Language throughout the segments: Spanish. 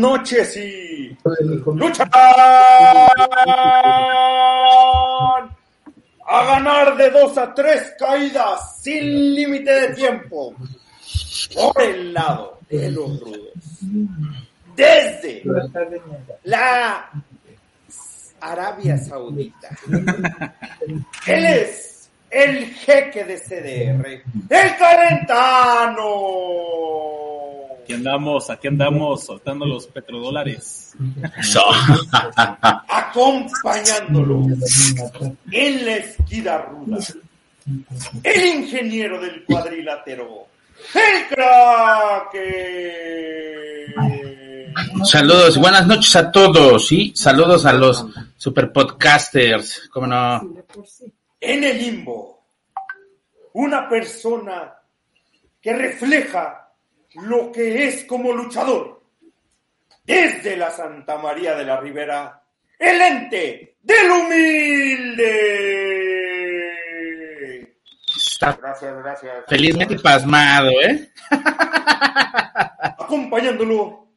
Noches y luchan a ganar de dos a tres caídas sin límite de tiempo por el lado de los rudos. Desde la Arabia Saudita. Él es el jeque de CDR, el Calentano. Aquí andamos, aquí andamos soltando los petrodólares. acompañándolo en la esquina ruda. El ingeniero del cuadrilátero, el crack. Saludos, buenas noches a todos y saludos a los super podcasters, ¿cómo no? En el limbo, una persona que refleja lo que es como luchador. Desde la Santa María de la Ribera, el ente del humilde. Gracias, gracias. Felizmente pasmado, ¿eh? Acompañándolo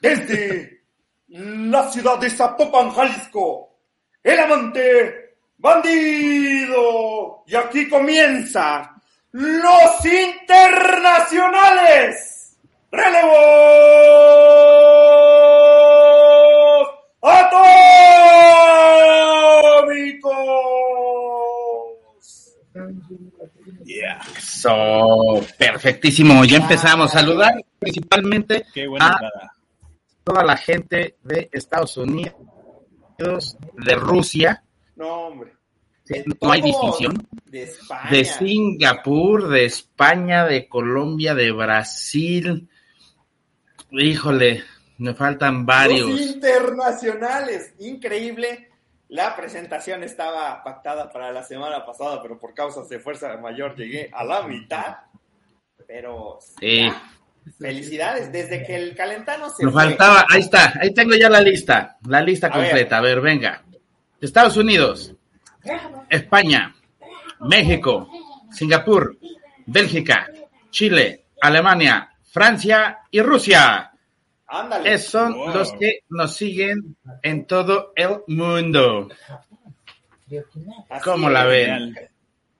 desde la ciudad de Zapopan, Jalisco, el amante bandido. Y aquí comienza los internacionales. Relevos atómicos. Yeah. So, perfectísimo. Ya empezamos a saludar principalmente Qué buena a entrada. toda la gente de Estados Unidos, de Rusia, No, hombre. No hay distinción, De España. de Singapur, de España, de Colombia, de Brasil. Híjole, me faltan varios. Los internacionales. Increíble. La presentación estaba pactada para la semana pasada, pero por causas de fuerza mayor llegué a la mitad. Pero Sí. felicidades. Desde que el calentano se Nos fue. faltaba, ahí está, ahí tengo ya la lista, la lista A ver. completa. A ver, venga. Estados Unidos, España, México, Singapur, Bélgica, Chile, Alemania, Francia y Rusia. Ándale. Esos son Wow. los que nos siguen en todo el mundo. Así ¿Cómo la ven?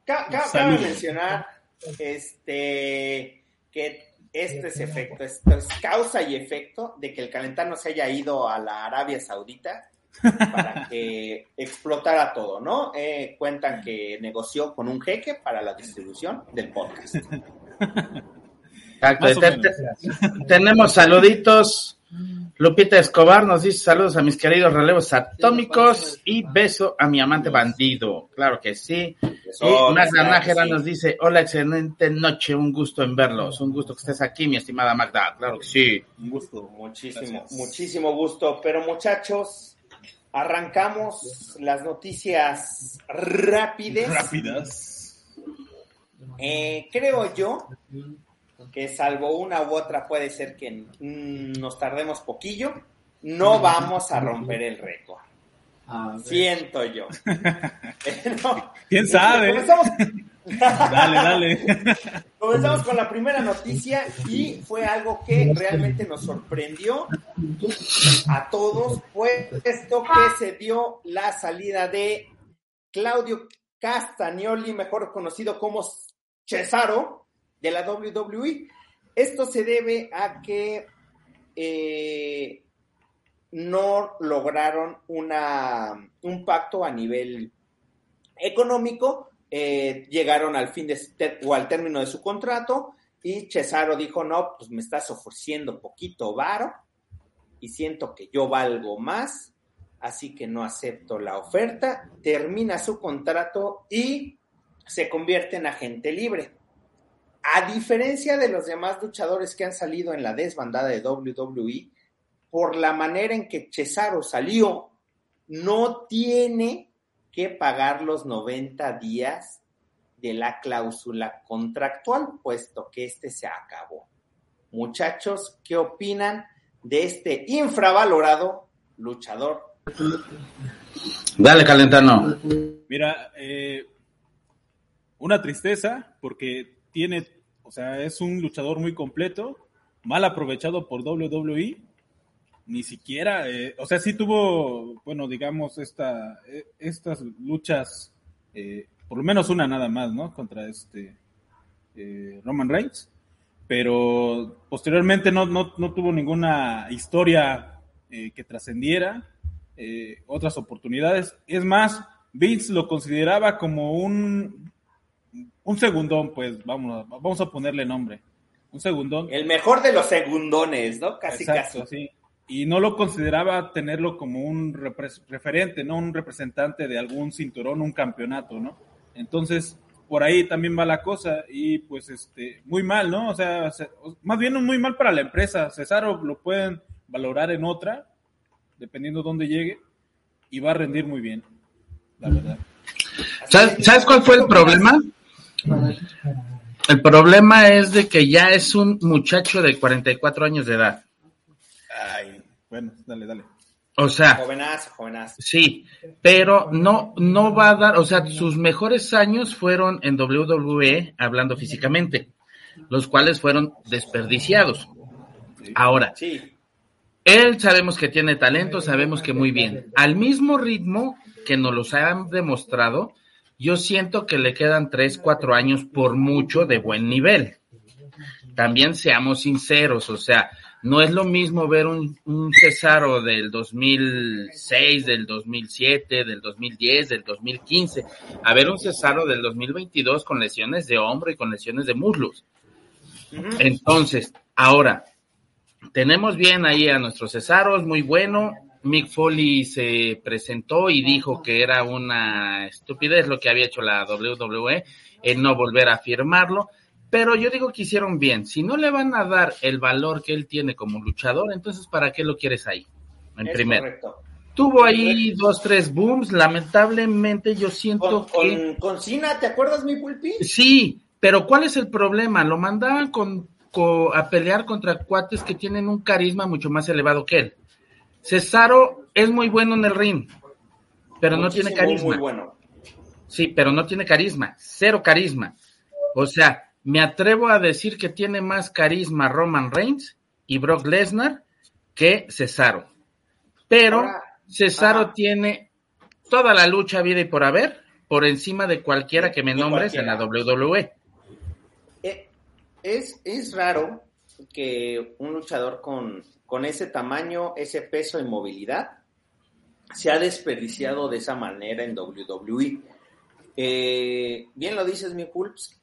Cabe mencionar este, que esto es efecto, esto es causa y efecto de que el calentano se haya ido a la Arabia Saudita para que explotara todo, ¿no? Eh, cuentan que negoció con un jeque para la distribución del podcast. Exacto. Tenemos saluditos. Lupita Escobar nos dice saludos a mis queridos relevos atómicos y beso a mi amante bandido. Claro que sí. Y Magda Nájera nos dice, hola, excelente noche, un gusto en verlos, un gusto que estés aquí, mi estimada Magda. Claro que sí. Un gusto. Muchísimo, Gracias. muchísimo gusto. Pero muchachos, arrancamos las noticias rápidas. Rápidas. Eh, creo yo que salvo una u otra puede ser que nos tardemos poquillo, no vamos a romper el récord. Siento yo. Pero, ¿Quién sabe? Comenzamos, Dale, dale. comenzamos con la primera noticia y fue algo que realmente nos sorprendió a todos, puesto que se dio la salida de Claudio Castagnoli, mejor conocido como Cesaro, de la WWE. Esto se debe a que eh, no lograron una, un pacto a nivel económico, eh, llegaron al fin de, o al término de su contrato y Cesaro dijo, no, pues me estás ofreciendo poquito varo y siento que yo valgo más, así que no acepto la oferta, termina su contrato y se convierte en agente libre. A diferencia de los demás luchadores que han salido en la desbandada de WWE, por la manera en que Cesaro salió, no tiene que pagar los 90 días de la cláusula contractual, puesto que este se acabó. Muchachos, ¿qué opinan de este infravalorado luchador? Dale, Calentano. Mira, eh, una tristeza porque tiene, o sea, es un luchador muy completo, mal aprovechado por WWE. Ni siquiera, eh, o sea, sí tuvo, bueno, digamos, esta, eh, estas luchas eh, por lo menos una nada más, ¿no? Contra este eh, Roman Reigns, pero posteriormente no, no, no tuvo ninguna historia eh, que trascendiera, eh, otras oportunidades. Es más, Vince lo consideraba como un, un segundón, pues vamos, vamos a ponerle nombre. Un segundón. El mejor de los segundones, ¿no? Casi, Exacto, casi. Sí. Y no lo consideraba tenerlo como un referente, ¿no? Un representante de algún cinturón, un campeonato, ¿no? Entonces, por ahí también va la cosa y pues este, muy mal, ¿no? O sea, más bien muy mal para la empresa. Cesaro lo pueden valorar en otra, dependiendo dónde llegue, y va a rendir muy bien, la verdad. ¿Sabes, ¿sabes cuál fue el problema? El problema es de que ya es un muchacho de 44 años de edad. Bueno, dale, dale. O sea, jovenazo, jovenazo. Sí, pero no, no va a dar, o sea, sus mejores años fueron en WWE, hablando físicamente, los cuales fueron desperdiciados. Ahora, sí. él sabemos que tiene talento, sabemos que muy bien. Al mismo ritmo que nos los han demostrado, yo siento que le quedan tres, cuatro años por mucho de buen nivel. También seamos sinceros, o sea, no es lo mismo ver un, un, Cesaro del 2006, del 2007, del 2010, del 2015, a ver un Cesaro del 2022 con lesiones de hombro y con lesiones de muslos. Entonces, ahora, tenemos bien ahí a nuestro Cesaro, es muy bueno. Mick Foley se presentó y dijo que era una estupidez lo que había hecho la WWE, el no volver a firmarlo. Pero yo digo que hicieron bien. Si no le van a dar el valor que él tiene como luchador, entonces ¿para qué lo quieres ahí? En es primero. Correcto. Tuvo ahí dos, tres booms. Lamentablemente yo siento con, que... Con, con Cena, ¿te acuerdas mi pulpi? Sí, pero ¿cuál es el problema? Lo mandaban con, con, a pelear contra cuates que tienen un carisma mucho más elevado que él. Cesaro es muy bueno en el ring, pero Muchísimo, no tiene carisma. Muy bueno. Sí, pero no tiene carisma. Cero carisma. O sea, me atrevo a decir que tiene más carisma Roman Reigns y Brock Lesnar que Cesaro. Pero Ahora, Cesaro tiene toda la lucha vida y por haber por encima de cualquiera que me nombres en la WWE. Eh, Es, es raro que un luchador con, con ese tamaño, ese peso y movilidad se ha desperdiciado de esa manera en WWE. Eh, bien lo dices, mi Pulps,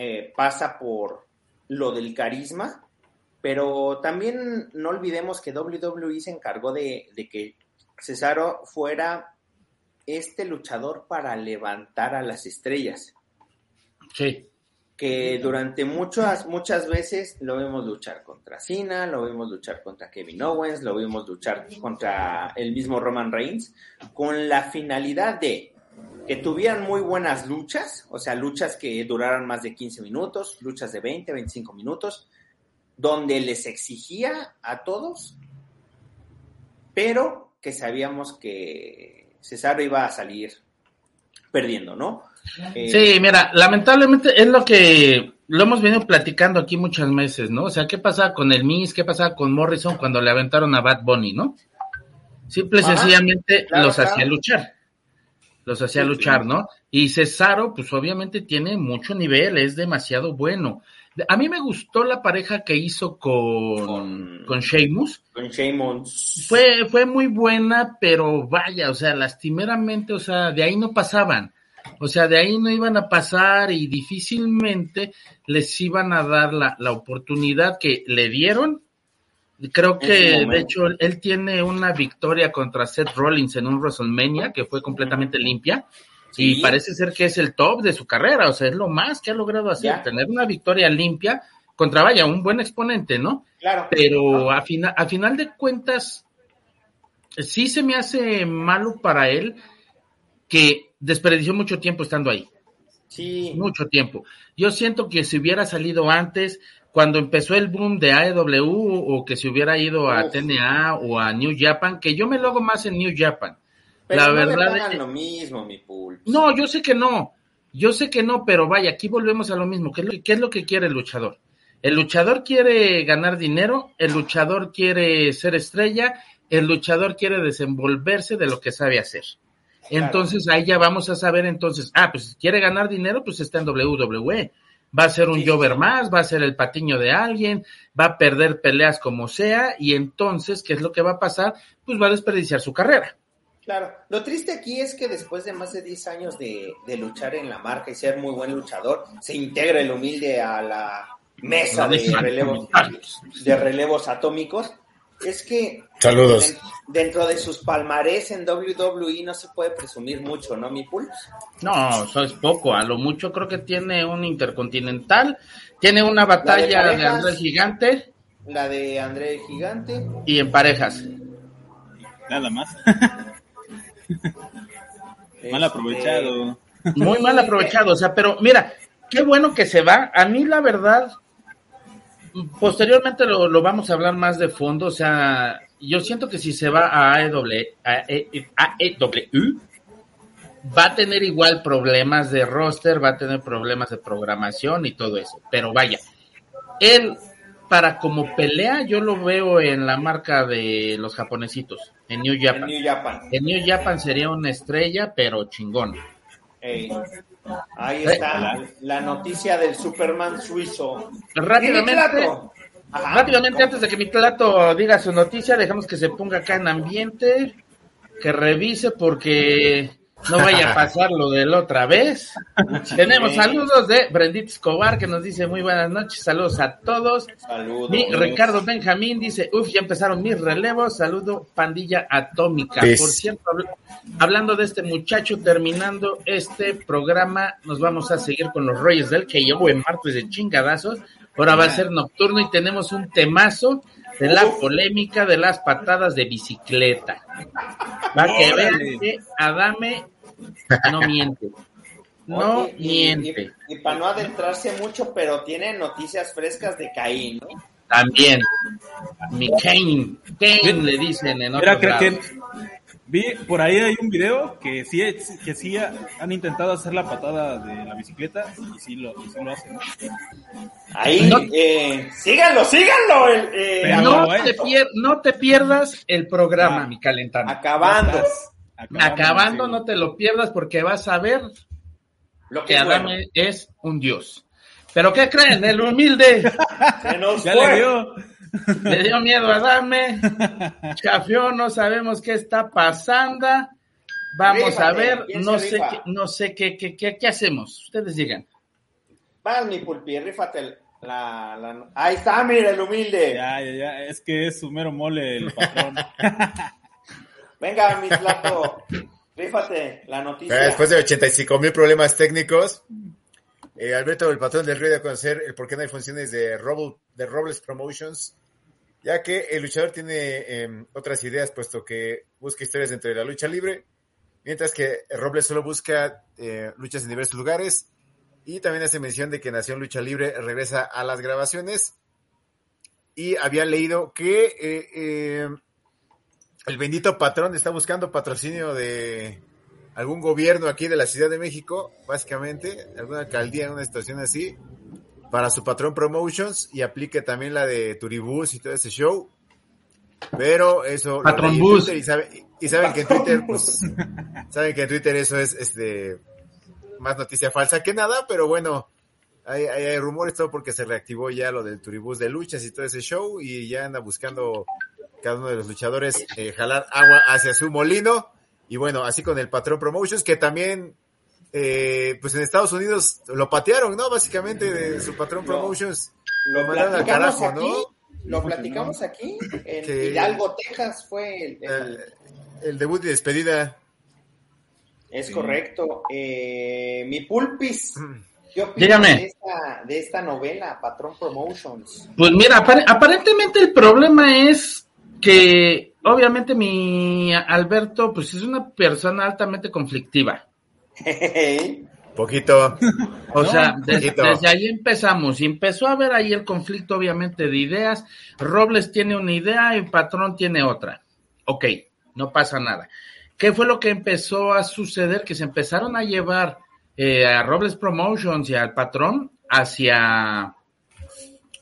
eh, pasa por lo del carisma, pero también no olvidemos que WWE se encargó de, de, que Cesaro fuera este luchador para levantar a las estrellas. Sí. Que durante muchas, muchas veces lo vemos luchar contra Cena, lo vemos luchar contra Kevin Owens, lo vemos luchar contra el mismo Roman Reigns, con la finalidad de que tuvieran muy buenas luchas, o sea, luchas que duraran más de 15 minutos, luchas de 20, 25 minutos, donde les exigía a todos, pero que sabíamos que Cesaro iba a salir perdiendo, ¿no? Eh, sí, mira, lamentablemente es lo que lo hemos venido platicando aquí muchas veces, ¿no? O sea, ¿qué pasaba con el Miss? ¿Qué pasaba con Morrison cuando le aventaron a Bad Bunny, ¿no? Simple y sencillamente claro, los claro. hacía luchar los hacía sí, luchar, sí. ¿no? Y Cesaro, pues obviamente tiene mucho nivel, es demasiado bueno. A mí me gustó la pareja que hizo con, con Sheamus. Con Sheamus. Fue, fue muy buena, pero vaya, o sea, lastimeramente, o sea, de ahí no pasaban. O sea, de ahí no iban a pasar y difícilmente les iban a dar la, la oportunidad que le dieron. Creo que, de hecho, él tiene una victoria contra Seth Rollins en un WrestleMania que fue completamente limpia. Y parece ser que es el top de su carrera, o sea, es lo más que ha logrado hacer, tener una victoria limpia contra, vaya, un buen exponente, ¿no? Claro. Pero a, final, a final de cuentas, sí se me hace malo para él que desperdició mucho tiempo estando ahí. Sí. Mucho tiempo. Yo siento que si hubiera salido antes, cuando empezó el boom de AEW o que se hubiera ido a TNA o a New Japan, que yo me lo hago más en New Japan pero la no verdad lo mismo, mi pool. No, yo sé que no. Yo sé que no, pero vaya, aquí volvemos a lo mismo. ¿Qué es lo, qué es lo que quiere el luchador? El luchador quiere ganar dinero, el luchador quiere ser estrella, el luchador quiere desenvolverse de lo que sabe hacer. Entonces ahí ya vamos a saber entonces, ah, pues quiere ganar dinero, pues está en WWE. Va a ser un sí, más, va a ser el patiño de alguien, va a perder peleas como sea, y entonces, ¿qué es lo que va a pasar? Pues va a desperdiciar su carrera. Claro, lo triste aquí es que después de más de 10 años de, de, luchar en la marca y ser muy buen luchador, se integra el humilde a la mesa de relevos, de relevos atómicos. Es que Saludos. dentro de sus palmarés en WWE no se puede presumir mucho, ¿no, mi pool? No, eso es poco. A lo mucho creo que tiene un intercontinental, tiene una batalla de, parejas, de André Gigante. La de André Gigante. Y en parejas. Nada más. mal aprovechado. Muy mal aprovechado, o sea, pero mira, qué bueno que se va. A mí la verdad, posteriormente lo, lo vamos a hablar más de fondo, o sea, yo siento que si se va a AEW, AEW va a tener igual problemas de roster, va a tener problemas de programación y todo eso, pero vaya, él para como pelea yo lo veo en la marca de los japonesitos, en New Japan. En New Japan, en New Japan sería una estrella, pero chingón. Ey. Ahí está la noticia del Superman suizo. Rápidamente, rápidamente antes de que mi plato diga su noticia, dejamos que se ponga acá en ambiente, que revise porque no vaya a pasar lo de la otra vez. Tenemos saludos de Brendit Escobar que nos dice muy buenas noches, saludos a todos. Saludos. Mi Ricardo Benjamín dice, uff, ya empezaron mis relevos, saludo pandilla atómica. Por cierto, hablando de este muchacho, terminando este programa, nos vamos a seguir con los Reyes del que llevo en martes de chingadazos. Ahora va a ser nocturno y tenemos un temazo de la polémica de las patadas de bicicleta. Para que vean que Adame no miente. No Oye, y, miente. Y, y, para no adentrarse mucho, pero tiene noticias frescas de Caín, ¿no? También. Mi Cain. Cain le dicen en otro Mira, que, vi por ahí hay un video que sí, que sí han intentado hacer la patada de la bicicleta y sí lo, y sí lo hacen. Ahí, no, eh, síganlo, síganlo. El, eh, no, te pier, no, te pierdas el programa, ah, mi calentano. Acabando. Acabando, acabando sí. no te lo pierdas porque vas a ver lo que, que Adame bueno. es un dios. Pero ¿qué creen? El humilde. Se nos ya fue. le dio. Le dio miedo a Adame. Chafió, no sabemos qué está pasando. Vamos Rífate, a ver, ¿quién no sé, qué, no sé qué, qué, qué, qué hacemos. Ustedes digan. Vas, mi pulpi, rífate la, la, Ahí está, mira, el humilde. Ya, ya, ya. Es que es su mero mole el patrón. Venga, mi plato. Rífate la noticia. Después de 85 mil problemas técnicos, eh, Alberto, el patrón del Río, de conocer el por qué no hay funciones de, Roble, de Robles Promotions, ya que el luchador tiene eh, otras ideas, puesto que busca historias dentro de la lucha libre, mientras que Robles solo busca eh, luchas en diversos lugares, y también hace mención de que Nación Lucha Libre regresa a las grabaciones, y había leído que eh, el bendito patrón está buscando patrocinio de algún gobierno aquí de la Ciudad de México, básicamente, alguna alcaldía, una situación así, para su patrón Promotions y aplique también la de Turibus y todo ese show. Pero eso Patrón Bus. Y, sabe, y, saben que en Twitter, pues, saben que en Twitter eso es este más noticia falsa que nada, pero bueno, hay, hay, rumores todo porque se reactivó ya lo del turibús de luchas y todo ese show y ya anda buscando cada uno de los luchadores eh, jalar agua hacia su molino. Y bueno, así con el Patrón Promotions, que también, eh, pues en Estados Unidos lo patearon, ¿no? Básicamente de su Patrón Promotions. Lo, mandaron al carajo, aquí, ¿no? Lo platicamos aquí. En Hidalgo, Texas fue el, el, el, debut y despedida. Es correcto. Eh, mi Pulpis. ¿Qué opinas de esta, de esta, novela, Patrón Promotions? Pues mira, aparentemente el problema es que obviamente mi Alberto pues es una persona altamente conflictiva. Poquito. O sea, desde, ahí empezamos. Y empezó a haber ahí el conflicto, obviamente, de ideas. Robles tiene una idea y Patrón tiene otra. Ok, no pasa nada. ¿Qué fue lo que empezó a suceder? Que se empezaron a llevar eh, a Robles Promotions y al Patrón hacia,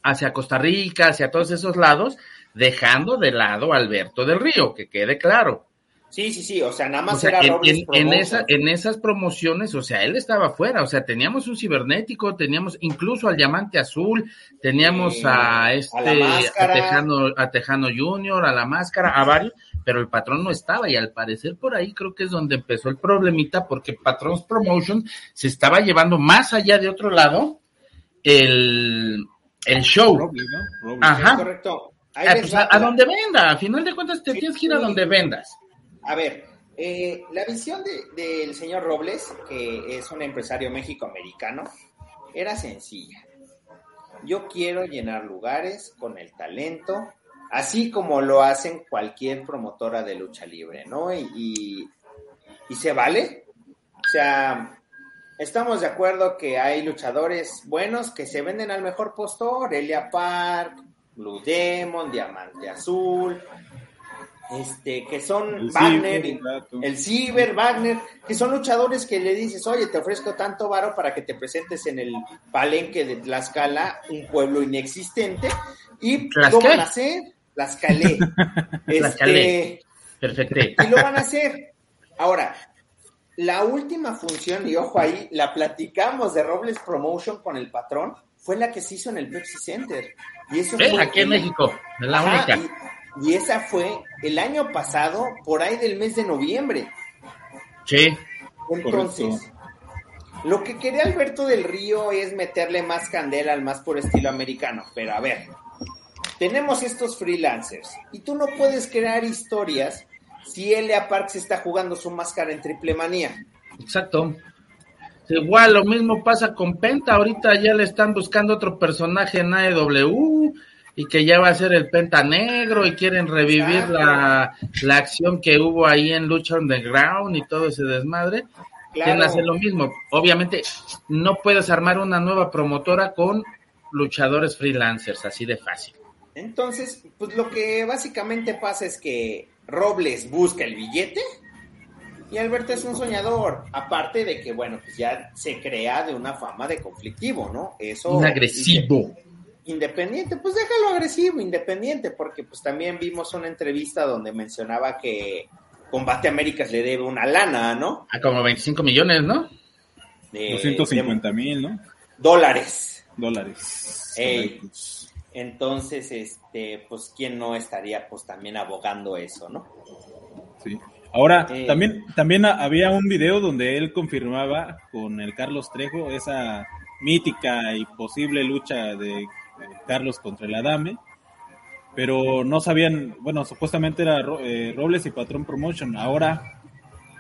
hacia Costa Rica, hacia todos esos lados, dejando de lado a Alberto del Río, que quede claro. Sí, sí, sí, o sea, nada más era en, en, esa, en esas promociones, o sea, él estaba fuera, o sea, teníamos un cibernético, teníamos incluso al Diamante Azul, teníamos a este, a, Tejano, a Tejano Junior, a la máscara, a varios, pero el patrón no estaba y al parecer por ahí creo que es donde empezó el problemita porque Patrons Promotion se estaba llevando más allá de otro lado el, el show. Ajá. Correcto. Ah, pues, a, donde venda, a final de cuentas te tienes que ir a donde vendas. A ver, eh, la visión del señor Robles, que es un empresario méxico-americano, era sencilla. Yo quiero llenar lugares con el talento, así como lo hacen cualquier promotora de lucha libre, ¿no? Y, y, se vale. O sea, estamos de acuerdo que hay luchadores buenos que se venden al mejor postor, Elia Park, Blue Demon, Diamante Azul, este, que son Wagner, el Ciber, Wagner, que son luchadores que le dices, oye, te ofrezco tanto varo para que te presentes en el palenque de Tlaxcala, un pueblo inexistente, y lo van a hacer, Tlaxcalé. este, Perfecto. Y lo van a hacer. Ahora, la última función, y ojo ahí, la platicamos de Robles Promotion con el patrón, fue la que se hizo en el Pepsi Center. Y eso fue aquí en México, es la única. Y, esa fue el año pasado, por ahí del mes de noviembre. Sí. Entonces, lo que quería Alberto del Río es meterle más candela al más por estilo americano. Pero a ver, tenemos estos freelancers y tú no puedes crear historias si Elia Parks está jugando su máscara en triple manía. Exacto. Igual lo mismo pasa con Penta, ahorita ya le están buscando otro personaje en AEW y que ya va a ser el Penta Negro y quieren revivir la, la, acción que hubo ahí en Lucha Underground y todo ese desmadre. Quieren hacer lo mismo. Obviamente no puedes armar una nueva promotora con luchadores freelancers, así de fácil. Entonces, pues lo que básicamente pasa es que Robles busca el billete y Alberto es un soñador, aparte de que, bueno, pues ya se crea de una fama de conflictivo, ¿no? Eso. Un agresivo. Independiente, pues déjalo agresivo, independiente, porque pues también vimos una entrevista donde mencionaba que Combate Américas le debe una lana, ¿no? A como 25 millones, ¿no? De, 250 mil, ¿no? Dólares. Dólares. entonces, este, pues, ¿quién no estaría, pues, también abogando eso, ¿no? Sí. Ahora, también, también había un video donde él confirmaba con el Carlos Trejo esa mítica y posible lucha de Carlos contra el Adame, pero no sabían, bueno, supuestamente era eh, Robles y Patrón Promotion. Ahora,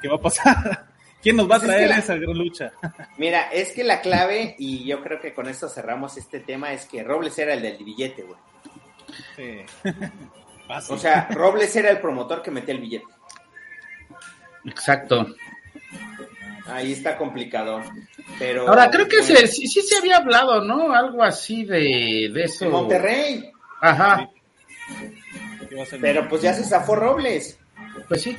¿qué va a pasar? ¿Quién nos va a pues traer esa gran lucha? Mira, es que la clave, y yo creo que con esto cerramos este tema, es que Robles era el del billete, güey. Sí. o sea, Robles era el promotor que metía el billete. Exacto. Ahí está complicado. Pero. Ahora, creo que se, sí, se había hablado, ¿no? Algo así de, de eso. Monterrey. Ajá. Pero pues ya se zafó Robles. Pues sí.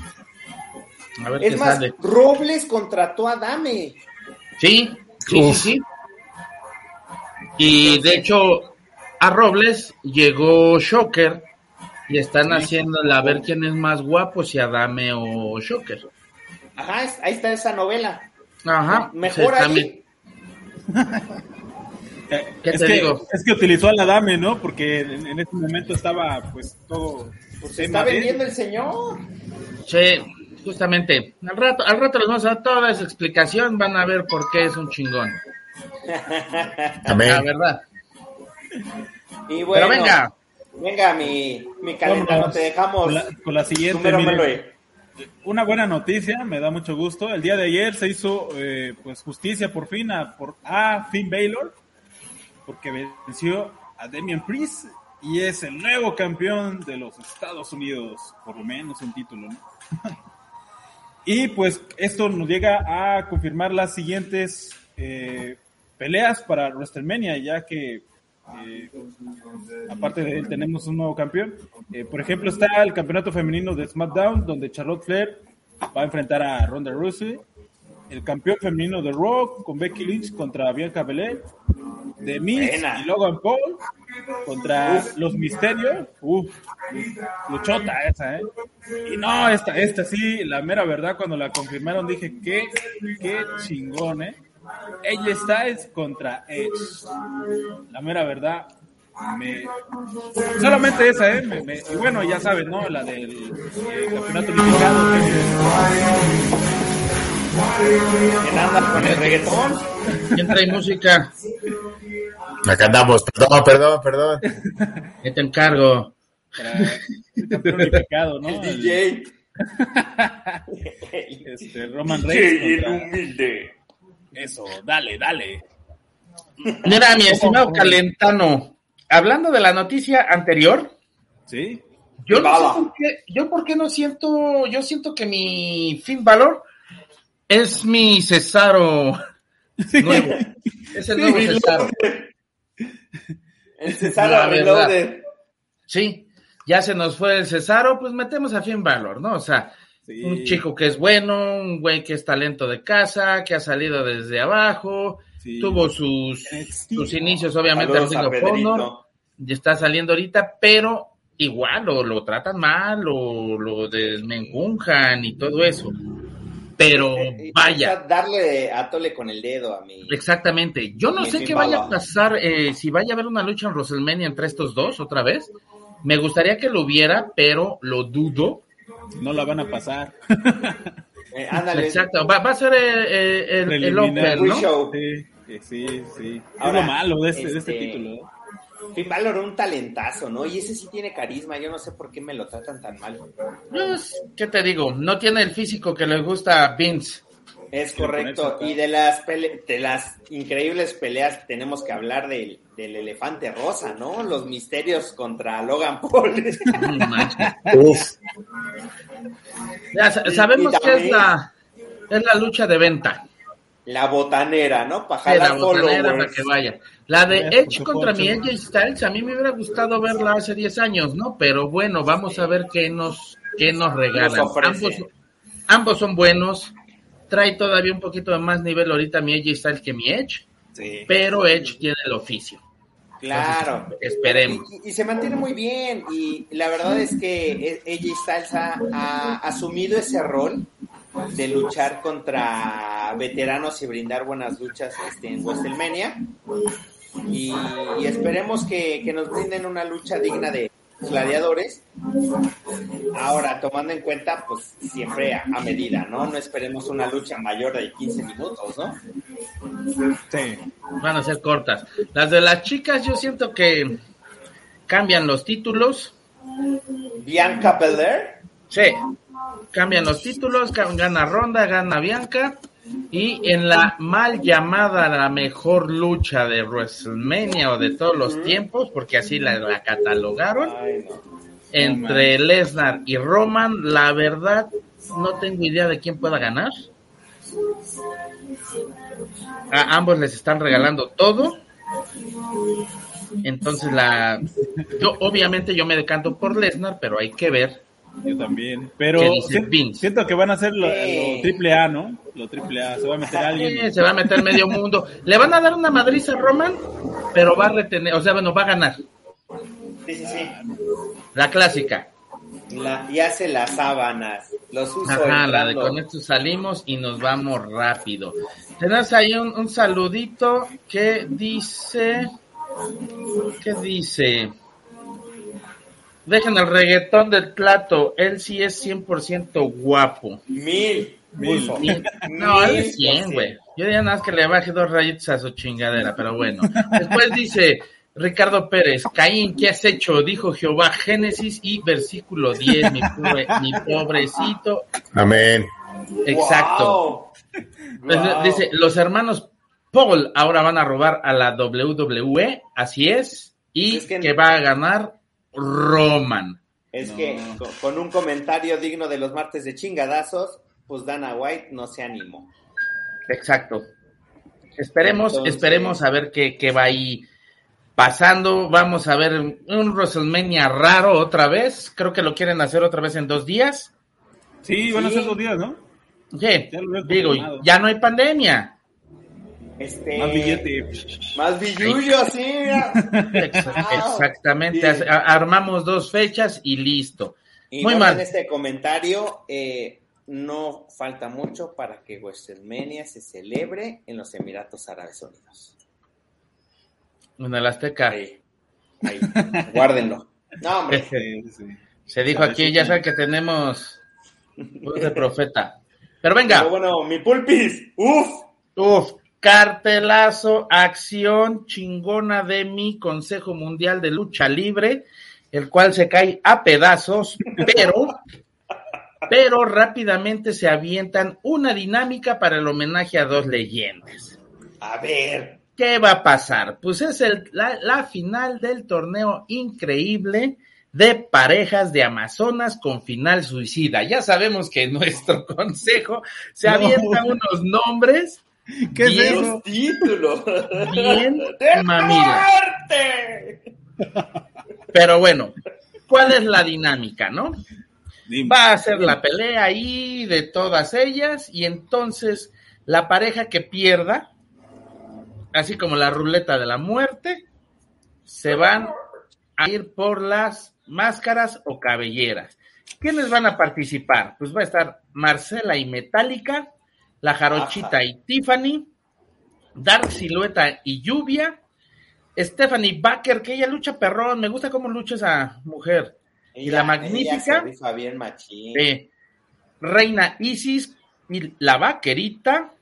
A ver es más, Robles contrató a Dame. Sí, sí, sí, Y de hecho, a Robles llegó Shocker y están haciendo a ver quién es más guapo, si Adame o Shocker. Ajá, ahí está esa novela. Ajá. Mejor ahí. Eh, ¿Qué es te que, digo? Es que utilizó a la dame, ¿no? Porque en, en ese momento estaba, pues, todo. Pues se está vendiendo el señor. Sí, justamente. Al rato, al rato les vamos a dar toda esa explicación, van a ver por qué es un chingón. La Amén. verdad. Y bueno, Pero venga, venga mi, mi te dejamos. Con la, con la siguiente. Número. Una buena noticia, me da mucho gusto. El día de ayer se hizo eh, pues justicia por fin a, a Finn Baylor, porque venció a Damian Priest y es el nuevo campeón de los Estados Unidos, por lo menos un título, ¿no? y pues esto nos llega a confirmar las siguientes eh, peleas para WrestleMania, ya que eh, aparte de él tenemos un nuevo campeón. Eh, por ejemplo, está el campeonato femenino de SmackDown, donde Charlotte Flair va a enfrentar a Ronda Rousey. El campeón femenino de Raw con Becky Lynch contra Bianca Belair. De Miz Buena. y Logan Paul contra los Misterios. Uf, luchota esa, ¿eh? Y no, esta, esta sí, la mera verdad, cuando la confirmaron dije, qué, qué chingón, ¿eh? Ella Styles contra Edge. La mera verdad, me... solamente esa, ¿eh? Me- me- y bueno, ya sabes, ¿no? La del eh, campeonato unificado. que- ¿Quién anda con el reggaetón? ¿quién trae música? Acá andamos. Perdón, perdón, perdón. Yo te encargo. para el campeón unificado, ¿no? El El- DJ. este, Roman Reigns. el contra- humilde. Eso, dale, dale. Mira, mi estimado Calentano, hablando de la noticia anterior, ¿Sí? yo no sé por qué, yo por qué no siento, yo siento que mi Finn Valor es mi Cesaro nuevo. Es el nuevo Cesaro. El Cesaro La verdad. Reloaded. Sí, ya se nos fue el Cesaro, pues metemos a Finn Balor, ¿no? O sea, Sí. un chico que es bueno, un güey que es talento de casa, que ha salido desde abajo, Sí. tuvo sus, sus inicios obviamente Saludos en a Ring of Pedrito. Honor, y está saliendo ahorita, pero igual lo, lo tratan mal, lo, lo desmenjunjan y todo eso. Pero Eh, vaya, o sea, darle a tole con el dedo a mi. Exactamente. Yo no sé qué vaya a pasar, eh, si vaya a haber una lucha en WrestleMania entre estos dos otra vez. Me gustaría que lo hubiera, pero lo dudo. No la van a pasar. Eh, ándale. Exacto. Va, va a ser eh, eh, el, el, Preliminar. Open, ¿no? Show. Sí, sí, sí. Ahora, es lo malo de este, de este este, título. ¿eh? Finn Balor un talentazo, ¿no? Y ese sí tiene carisma. Yo no sé por qué me lo tratan tan mal. Pues, ¿qué te digo? No tiene el físico que le gusta a Vince. Es correcto. Y de las pele- de las increíbles peleas tenemos que hablar del, del elefante rosa, ¿no? Los misterios contra Logan Paul. No. Ya Y- sabemos que es la, es la lucha de venta. la botanera, ¿no? Para Sí, la jalar botanera para que vaya. La de Gracias Edge contra mi. AJ Styles, a mí me hubiera gustado verla hace 10 años, ¿no? Pero bueno, vamos a ver qué nos, qué nos regalan. Nos ambos, ambos son buenos. Trae todavía un poquito de más nivel ahorita mi AJ Styles que mi Edge, Sí. pero Edge tiene el oficio. Claro. Esperemos. Y, y se mantiene muy bien. Y la verdad es que AJ Styles ha, ha asumido ese rol de luchar contra veteranos y brindar buenas luchas este, en WrestleMania. Y, y esperemos que, que nos brinden una lucha digna de gladiadores. Ahora, tomando en cuenta, pues siempre a, a medida, ¿no? No esperemos una lucha mayor de 15 minutos, ¿no? Sí. Van a ser cortas. Las de las chicas, yo siento que cambian los títulos. Bianca Belair. Sí, cambian los títulos, gana Ronda, gana Bianca. Y en la mal llamada la mejor lucha de WrestleMania o de todos los tiempos, porque así la, la catalogaron, entre Lesnar y Roman, la verdad no tengo idea de quién pueda ganar. A ambos les están regalando todo. Entonces la yo obviamente yo me decanto por Lesnar, pero hay que ver Yo también. Pero siento que van a hacer lo, triple A, ¿no? Lo triple A. Se va a meter alguien. Se va a meter medio mundo. Le van a dar una madriza a Roman, pero va a retener, o sea, bueno, va a ganar. Sí, sí, sí. La clásica. La- y hace las sábanas. Los uso. Ajá, la de con esto salimos y nos vamos rápido. Tenemos ahí un, un saludito que dice, ¿qué dice? Dejen el reggaetón del plato, él sí es 100% guapo. Mil. Mil. Ni- No, él es Mil por 100, güey. cien. Yo diría nada más que le baje dos rayitos a su chingadera, pero bueno. Después dice Ricardo Pérez, Caín, ¿qué has hecho? Dijo Jehová, Génesis y versículo 10, mi, pobre- mi pobrecito. Amén. Exacto. Wow. Pues, Wow. Dice, los hermanos Paul ahora van a robar a la WWE, así es, y Es que- que va a ganar Roman. Es No. que con, un comentario digno de los martes de chingadazos, pues Dana White no se animó. Exacto. Esperemos, Entonces- esperemos a ver qué, qué va ahí pasando. Vamos a ver un WrestleMania raro otra vez. Creo que lo quieren hacer otra vez en dos días. Sí, van a Sí. ser dos días, ¿no? Oye, Ya digo, ya no hay pandemia. Este, Más billete. Más billullo, sí. Exactamente. Sí. Armamos dos fechas y listo. Y Muy mal. este comentario, eh, no falta mucho para que WrestleMania se celebre en los Emiratos Árabes Unidos. En el Azteca. Ahí, ahí, guárdenlo. No, hombre, Sí, sí. Se dijo aquí, ya saben que tenemos voz de profeta. Pero venga, pero bueno, mi pulpis, uf, uf, cartelazo, acción chingona de mi Consejo Mundial de Lucha Libre, el cual se cae a pedazos, pero, pero rápidamente se avientan una dinámica para el homenaje a dos leyendas. a ver, ¿Qué va a pasar? Pues es el- la, la final del torneo increíble de parejas de Amazonas con final suicida. Ya sabemos que nuestro consejo se No. avienta unos nombres ¿Qué es Bien. eso? los títulos. bien ¡De mamilas. muerte! Pero bueno, ¿cuál es la dinámica, no? Dime. Va a ser la pelea ahí de todas ellas y entonces la pareja que pierda, así como la ruleta de la muerte, se van a ir por las máscaras o cabelleras. ¿Quiénes van a participar? Pues va a estar Marcela y Metallica, la Jarochita Ajá. y Tiffany, Dark Silueta y Lluvia, Stephanie Baker, que ella lucha perrón, me gusta cómo lucha esa mujer. Y la magnífica- ella se rifa bien machín. Eh, Reina Isis y la vaquerita,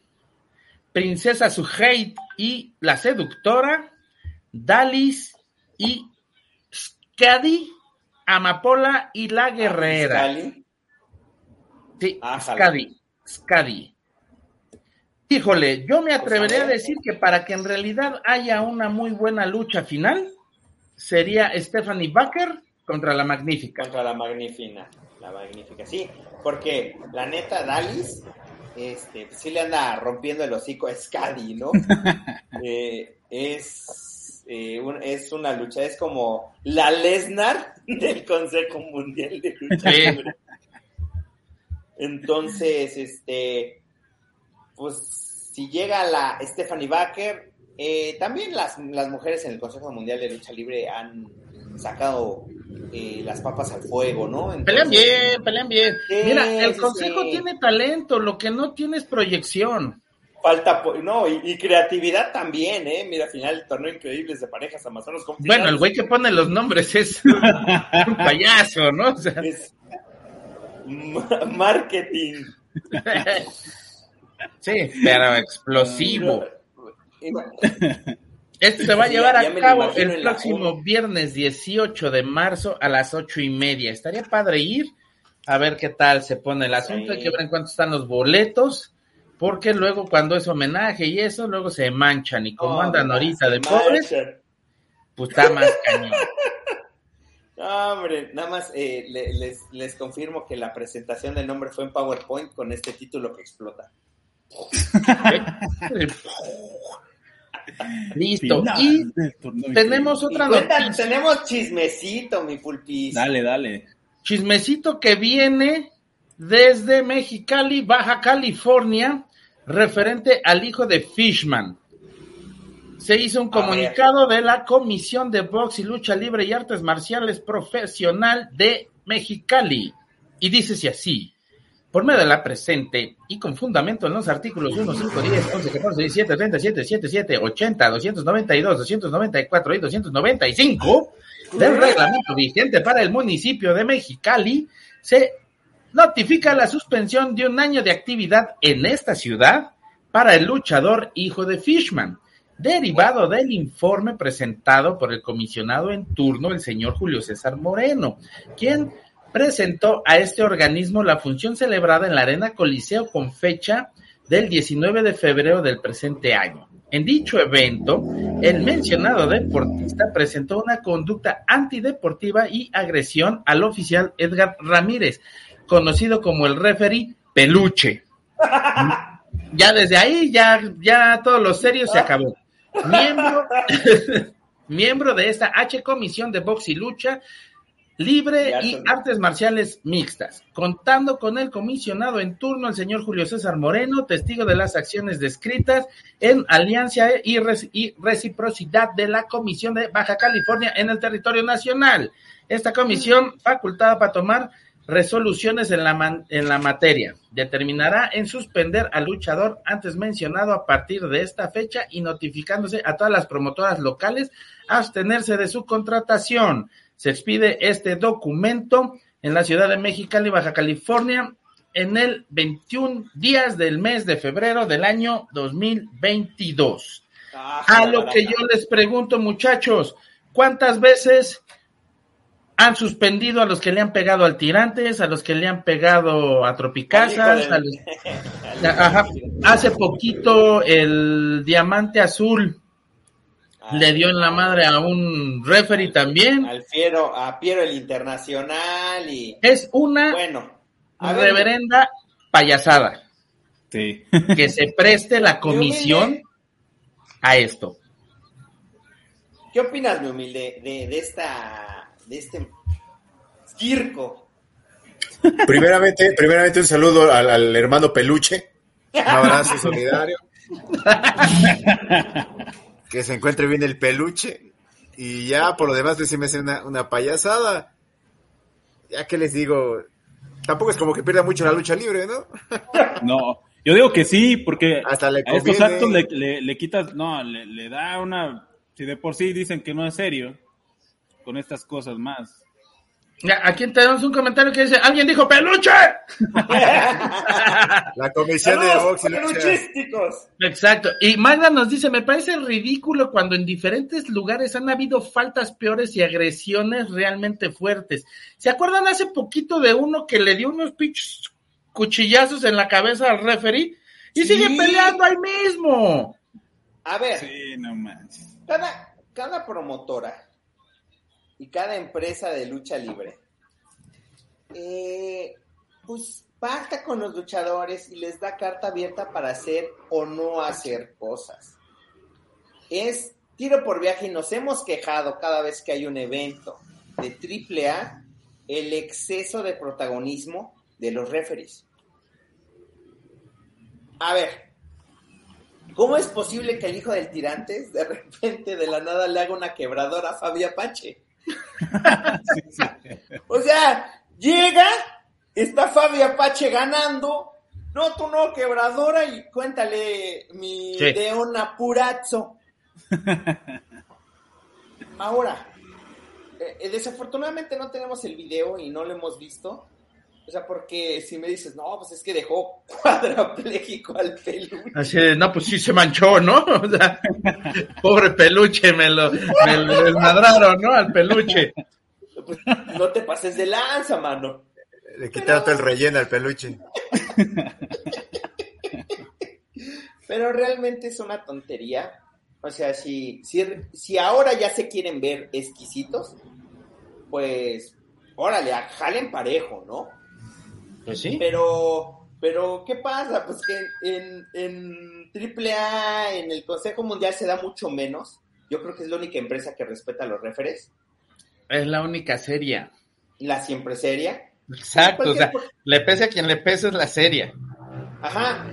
Princesa Suheit y la seductora, Dalis y Skadi, Amapola y la guerrera. Scali. Sí, Ájale. Skadi, Skadi. Híjole, yo me atrevería a decir que para que en realidad haya una muy buena lucha final, sería Stephanie Baker contra la Magnífica. contra la magnífica, la magnífica, sí, porque la neta Dalis, este, sí le anda rompiendo el hocico a Scadi, ¿no? Eh, es, eh, un- es una lucha, es como la Lesnar del Consejo Mundial de Lucha. Libre. Entonces, este, pues si llega la Stephanie Baker, eh, también las, las mujeres en el Consejo Mundial de Lucha Libre han sacado eh, las papas al fuego, ¿no? Pelean bien, pelean bien. Sí, Mira, el sí, consejo sí. tiene talento, lo que no tiene es proyección. Falta, no, y, y creatividad también, ¿eh? Mira, al final torneo increíbles de parejas amazonas con Bueno, el güey que pone los nombres es un payaso, ¿no? O sea, es marketing. sí, pero explosivo. Esto se va a llevar ya- a ya cabo el próximo viernes 18 de marzo a las ocho y media. Estaría padre ir a ver qué tal se pone el asunto. Hay Sí. que ver en cuánto están los boletos, porque luego cuando es homenaje y eso, luego se manchan. Y como No, andan ahorita de pobres, pues está más cañón. No, hombre, nada más eh, le- les, les confirmo que la presentación del nombre fue en PowerPoint con este título que explota. Listo. Final Y tenemos Y otra cuentan- noticia. tenemos chismecito, mi pulpis. Dale, dale. Chismecito que viene desde Mexicali, Baja California, referente al hijo de Fishman. Se hizo un comunicado de la Comisión de Box y Lucha Libre y Artes Marciales Profesional de Mexicali. Y dice así. Por medio de la presente y con fundamento en los artículos 1, 5, 10, 11, 14, 17, 37, 77, 80, 292, 294 y 295 del reglamento vigente para el municipio de Mexicali, se notifica la suspensión de un año de actividad en esta ciudad para el luchador hijo de Fishman, derivado del informe presentado por el comisionado en turno, el señor Julio César Moreno, quien presentó a este organismo la función celebrada en la Arena Coliseo con fecha del 19 de febrero del presente año. En dicho evento, el mencionado deportista presentó una conducta antideportiva y agresión al oficial Edgar Ramírez, conocido como el referee Peluche. Ya desde ahí, ya, ya todos los serios se acabó. Miembro, miembro de esta H Comisión de Box y Lucha Libre y Artes Marciales Mixtas, contando con el comisionado en turno, el señor Julio César Moreno, testigo de las acciones descritas en alianza y, reciprocidad de la Comisión de Baja California en el territorio nacional. Esta comisión, facultada para tomar resoluciones en la, en la materia, determinará en suspender al luchador antes mencionado a partir de esta fecha y notificándose a todas las promotoras locales abstenerse de su contratación se expide este documento en la ciudad de Mexicali, Baja California, en el 21 días del mes de febrero del año 2022. Ah, a lo que yo les pregunto, muchachos, ¿cuántas veces han suspendido a los que le han pegado al Tirantes, a los que le han pegado a Tropicazas? Hace poquito el Diamante Azul le dio en la madre a un referee también. Al Fiero, a Piero el Internacional y... Es una bueno, reverenda payasada. Sí. que se preste la comisión a esto. ¿Qué opinas, mi humilde, de, de esta, de este circo? Primeramente, primeramente un saludo al, al hermano Peluche. Un abrazo solidario. que se encuentre bien el peluche. Y ya por lo demás, pues sí me hace una, payasada. Ya que les digo, tampoco es como que pierda mucho la lucha libre, ¿no? no, yo digo que sí, porque Hasta a estos actos le, le, quitas, no, le, le, da una, si de por sí dicen que no es serio, con estas cosas más. Aquí tenemos un comentario que dice, alguien dijo peluche. La comisión de box peluchísticos. Exacto. Y Magda nos dice, me parece ridículo cuando en diferentes lugares han habido faltas peores y agresiones realmente fuertes. ¿Se acuerdan hace poquito de uno que le dio unos pinches cuchillazos en la cabeza al referee y sigue peleando ahí mismo? A ver. Sí, no Cada, cada promotora y cada empresa de lucha libre, eh, pues pacta con los luchadores y les da carta abierta para hacer o no hacer cosas. Es tiro por viaje y nos hemos quejado cada vez que hay un evento de AAA el exceso de protagonismo de los referees. A ver, ¿cómo es posible que el hijo del tirantes de repente de la nada le haga una quebradora a Fabi Apache? O sea, llega, está Fabi Apache ganando. No, tú no, quebradora, y cuéntale mi sí. Apurazzo. Ahora, eh, eh, desafortunadamente no tenemos el video y no lo hemos visto. O sea, porque si me dices, no, pues es que dejó cuadrapléjico al peluche. Así de, no, pues sí se manchó, ¿no? O sea, pobre peluche, me lo, me lo desmadraron, ¿no? Al peluche. Pues, no te pases de lanza, mano. Le quitaron todo el relleno al peluche. Pero realmente es una tontería. O sea, si, si, si ahora ya se quieren ver exquisitos, pues órale, jalen parejo, ¿no? Pues sí. Pero, pero, ¿qué pasa? Pues que en, en AAA, en el Consejo Mundial se da mucho menos. Yo creo que es la única empresa que respeta a los referes. Es la única seria. La siempre seria. Exacto, o sea, le pese a quien le pese es la seria. Ajá,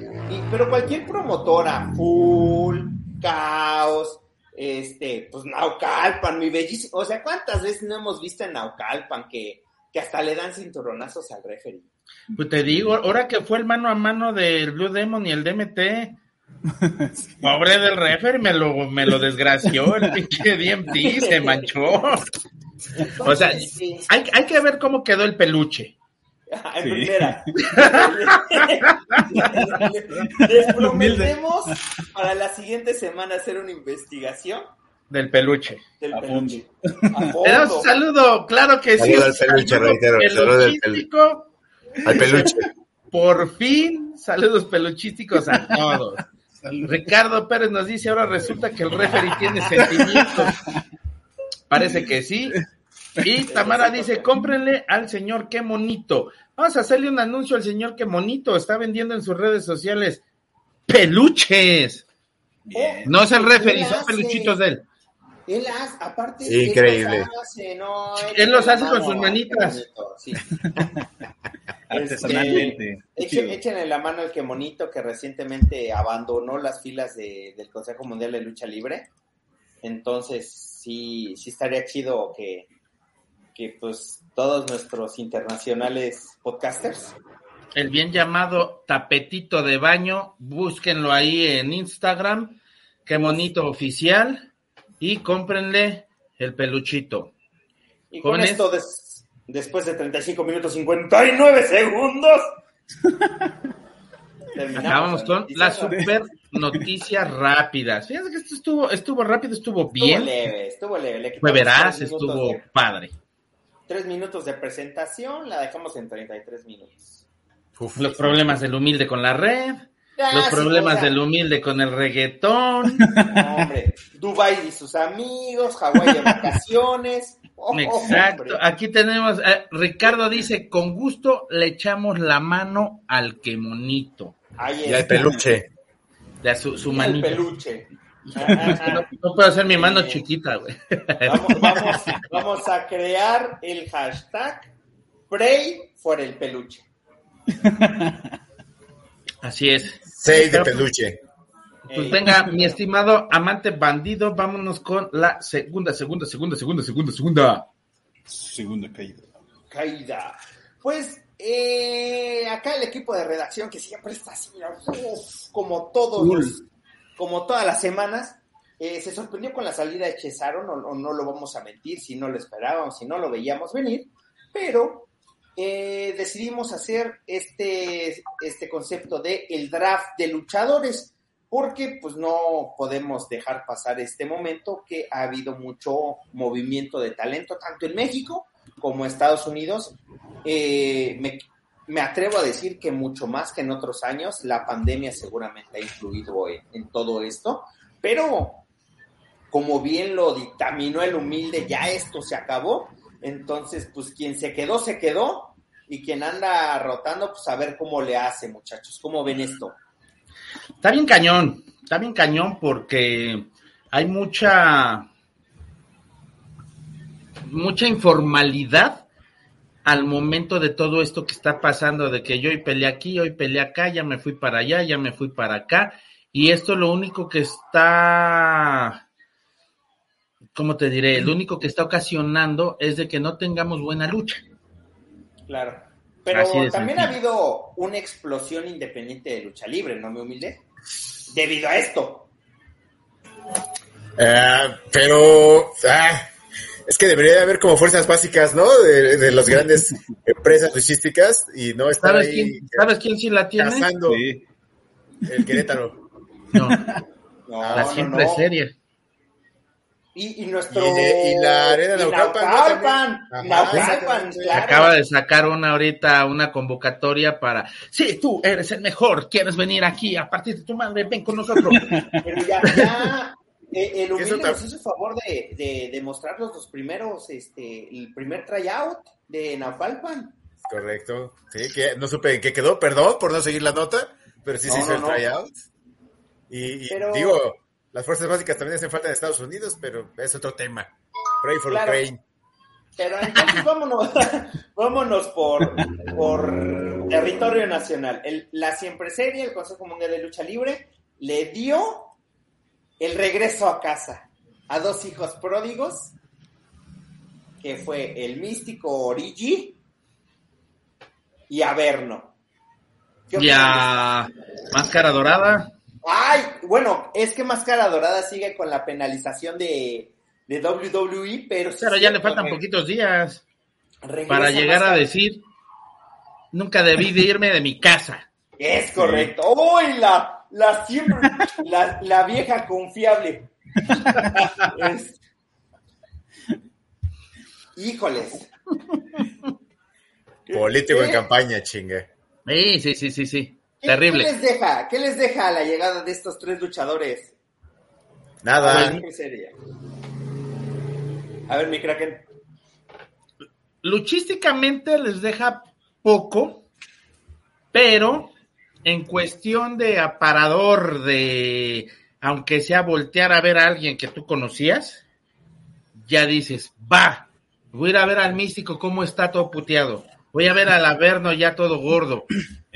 pero cualquier promotora, full, caos, este, pues Naucalpan, mi bellísimo, o sea, ¿cuántas veces no hemos visto en Naucalpan que que hasta le dan cinturonazos al referee. Pues te digo, ahora que fue el mano a mano del Blue Demon y el DMT, pobre del refer, me lo, me lo desgració, el pinche DMT se manchó. O sea, hay, hay que ver cómo quedó el peluche. En Sí. primera. Les prometemos para la siguiente semana hacer una investigación Del peluche. del A peluche. A fondo. un saludo, claro que sí. Saludo al peluche, Saludo. Al peluche. Por fin, saludos peluchísticos a todos. Ricardo Pérez nos dice, ahora resulta que el referee tiene sentimientos. Parece que sí. Y Tamara dice, cómprenle al señor Qué Monito. Vamos a hacerle un anuncio al señor Qué Monito. Está vendiendo en sus redes sociales peluches. Bien. No es el referee, son peluchitos de él. Él hace, aparte, Increíble. Él los hace, no, Él los hace con sus manitas. sí. Artesanalmente. Echen, échenle la mano al que monito que recientemente abandonó las filas de- del Consejo Mundial de Lucha Libre. Entonces, sí, sí estaría chido que, que pues todos nuestros internacionales podcasters el bien llamado tapetito de baño, búsquenlo ahí en Instagram, qué bonito oficial, y cómprenle el peluchito. Y con Jóvenes. esto, des- después de 35 minutos 59 segundos. Acabamos con las super noticias rápidas. Fíjense que esto estuvo, estuvo rápido, estuvo Estuvo bien, leve, estuvo leve. Le fue veraz, estuvo de- padre. tres minutos de presentación, la dejamos en 33 minutos. Uf. Los problemas del humilde con la red, Ah, los problemas del humilde con el reggaetón. no, hombre, Dubai y sus amigos, Hawái de vacaciones. Oh, Exacto. hombre. Aquí tenemos, eh, Ricardo dice, con gusto le echamos la mano al que monito. Ahí Y al peluche. De su, su El manito. peluche. No, no puedo hacer mi mano chiquita, güey. Vamos, vamos, vamos a crear el hashtag Pray for el peluche. Así es. Seis de peluche. Pues Eh, venga, mi estimado amante bandido, vámonos con la segunda, segunda, segunda, segunda, segunda, segunda. Segunda caída. caída. Pues eh, acá el equipo de redacción que siempre está así, uf, como todos los- como todas las semanas, eh, se sorprendió con la salida de Cesaro, no, no, no lo vamos a mentir, si no lo esperábamos, si no lo veíamos venir, pero eh, decidimos hacer este, este concepto de el draft de luchadores, porque pues no podemos dejar pasar este momento que ha habido mucho movimiento de talento, tanto en México como Estados Unidos. Eh, me, me atrevo a decir que mucho más que en otros años, la pandemia seguramente ha influido en, en todo esto, pero como bien lo dictaminó el humilde, ya esto se acabó, entonces pues quien se quedó, se quedó, y quien anda rotando, pues a ver cómo le hace, muchachos, ¿cómo ven esto? Está bien cañón, está bien cañón porque hay mucha, mucha informalidad al momento de todo esto que está pasando, de que yo hoy peleé aquí, hoy peleé acá, ya me fui para allá, ya me fui para acá, y esto lo único que está, ¿cómo te diré? Lo único que está ocasionando es de que no tengamos buena lucha. Claro. Pero también ha habido una explosión independiente de lucha libre, ¿no me humilde? Debido a esto. Ah, pero ah, es que debería de haber como fuerzas básicas, ¿no? De, de las grandes empresas luchísticas y no estar ¿Sabes ahí quién, ¿sabes quién sí la tiene? cazando Sí. el Querétaro. No, No, la no, siempre no. seria. Y, y nuestro. Y de- y la arena y Naucalpan. Naucalpan, claro. Acaba de sacar una ahorita, una convocatoria para, sí, tú eres el mejor, quieres venir aquí a partir de tu madre, ven con nosotros. Pero ya, ya eh, el humilde nos hizo el favor de, de, de mostrarnos los primeros, este, el primer tryout de Naucalpan. Correcto. Sí, que no supe en qué quedó, perdón por no seguir la nota, pero sí se No, hizo no, el no. tryout. Y, y Pero- digo, las fuerzas básicas también hacen falta en Estados Unidos, pero es otro tema. Pray for Claro. Ukraine. Pero entonces vámonos, vámonos por, por territorio nacional. El, la siempre serie, el Consejo Mundial de Lucha Libre, le dio el regreso a casa a dos hijos pródigos, que fue el místico Origi y Averno. ¿Qué Y a Máscara Dorada. Ay, bueno, es que Máscara Dorada sigue con la penalización de, de WWE, pero... sí Pero es ya le faltan re- poquitos días para llegar a decir, nunca debí de irme de mi casa. Es correcto. ¡Uy, la, la siempre, la, la vieja confiable! Es- Híjoles. Político en campaña, chingue. Sí, sí, sí, sí, sí. ¿Qué- Terrible. ¿Qué les deja? ¿Qué les deja la llegada de estos tres luchadores? Nada. A ver, ¿qué sería? A ver, mi Kraken. luchísticamente les deja poco, pero en cuestión de aparador, de aunque sea voltear a ver a alguien que tú conocías, ya dices, va, voy a ir a ver al místico cómo está todo puteado, voy a ver al Averno ya todo gordo,